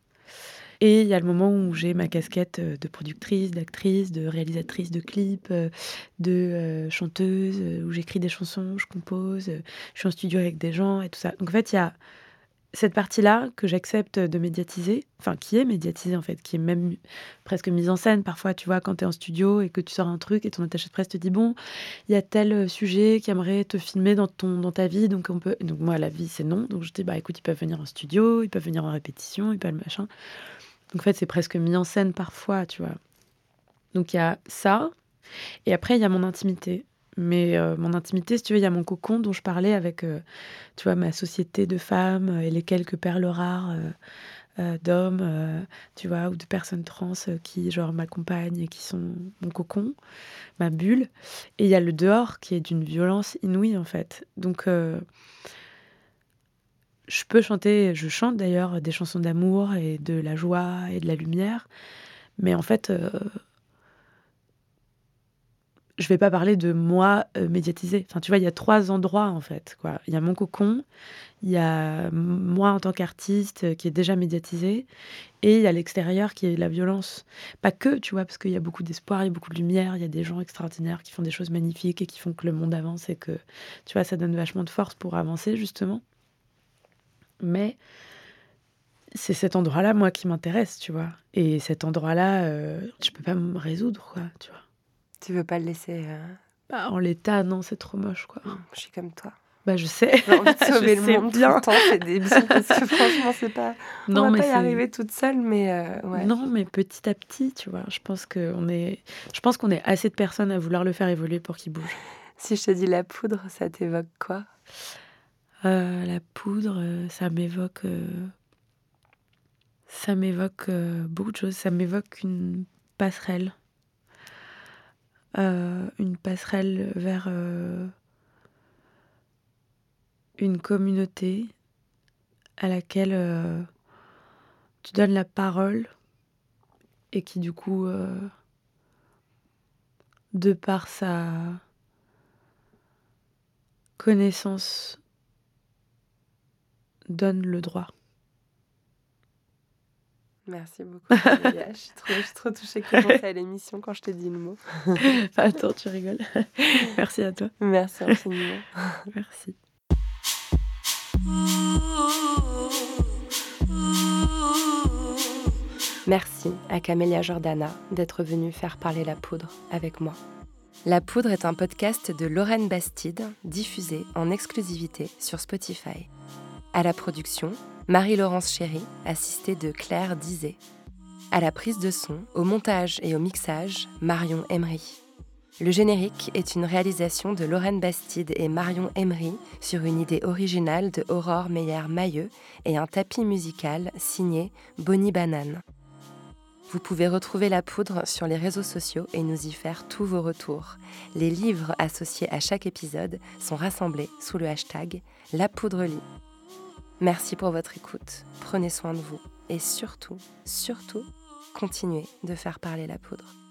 Et il y a le moment où j'ai ma casquette euh, de productrice, d'actrice, de réalisatrice de clips, euh, de euh, chanteuse, où j'écris des chansons, je compose, je suis en studio avec des gens et tout ça. Donc en fait, il y a cette partie-là que j'accepte de médiatiser, enfin qui est médiatisée en fait, qui est même presque mise en scène parfois, tu vois, quand tu es en studio et que tu sors un truc et ton attaché de presse te dit bon, il y a tel sujet qui aimerait te filmer dans, ton, dans ta vie, donc on peut... Donc moi, la vie, c'est non. Donc je dis, bah écoute, ils peuvent venir en studio, ils peuvent venir en répétition, ils peuvent machin. Donc en fait, c'est presque mis en scène parfois, tu vois. Donc il y a ça. Et après, il y a mon intimité. Mais euh, mon intimité, si tu veux, il y a mon cocon dont je parlais avec, euh, tu vois, ma société de femmes euh, et les quelques perles rares d'hommes, tu vois, ou de personnes trans qui, genre, m'accompagnent et qui sont mon cocon, ma bulle. Et il y a le dehors qui est d'une violence inouïe, en fait. Donc, je peux chanter, je chante d'ailleurs des chansons d'amour et de la joie et de la lumière. Mais en fait, je vais pas parler de moi euh, médiatisé. Enfin, tu vois, il y a trois endroits en fait. Il y a mon cocon, il y a moi en tant qu'artiste euh, qui est déjà médiatisé, et il y a l'extérieur qui est la violence. Pas que, tu vois, parce qu'il y a beaucoup d'espoir, il y a beaucoup de lumière, il y a des gens extraordinaires qui font des choses magnifiques et qui font que le monde avance et que, tu vois, ça donne vachement de force pour avancer justement. Mais c'est cet endroit-là, moi, qui m'intéresse, tu vois. Et cet endroit-là, euh, je peux pas me résoudre, quoi, tu vois. Tu veux pas le laisser euh, bah, En l'état, non, c'est trop moche, quoi. Je suis comme toi. Bah, je sais. J'ai envie de sauver le monde bien. tout le temps, c'est débile, parce que franchement, c'est pas. Non, on va mais pas y arriver toute seule, mais euh, ouais. Non, mais petit à petit, tu vois. Je pense qu'on est, je pense qu'on est assez de personnes à vouloir le faire évoluer pour qu'il bouge. Si je te dis la poudre, ça t'évoque quoi? Euh, La poudre, ça m'évoque, ça m'évoque beaucoup de choses. Ça m'évoque une passerelle. Euh, une passerelle vers euh, une communauté à laquelle euh, tu donnes la parole et qui du coup, de par sa connaissance, donne le droit. Merci beaucoup. je, suis trop, je suis trop touchée que tu à l'émission quand je t'ai dit le mot. Attends, tu rigoles. Merci à toi. Merci infiniment. Merci. Merci à Camélia Jordana d'être venue faire parler la poudre avec moi. La poudre est un podcast de Lorraine Bastide, diffusé en exclusivité sur Spotify. À la production, Marie-Laurence Chéry, assistée de Claire Dizet. À la prise de son, au montage et au mixage, Marion Emery. Le générique est une réalisation de Lorraine Bastide et Marion Emery sur une idée originale de Aurore Meyer-Mailleux et un tapis musical signé Bonnie Banane. Vous pouvez retrouver la poudre sur les réseaux sociaux et nous y faire tous vos retours. Les livres associés à chaque épisode sont rassemblés sous le hashtag La Poudre Lit. Merci pour votre écoute, prenez soin de vous et surtout, surtout, continuez de faire parler la poudre.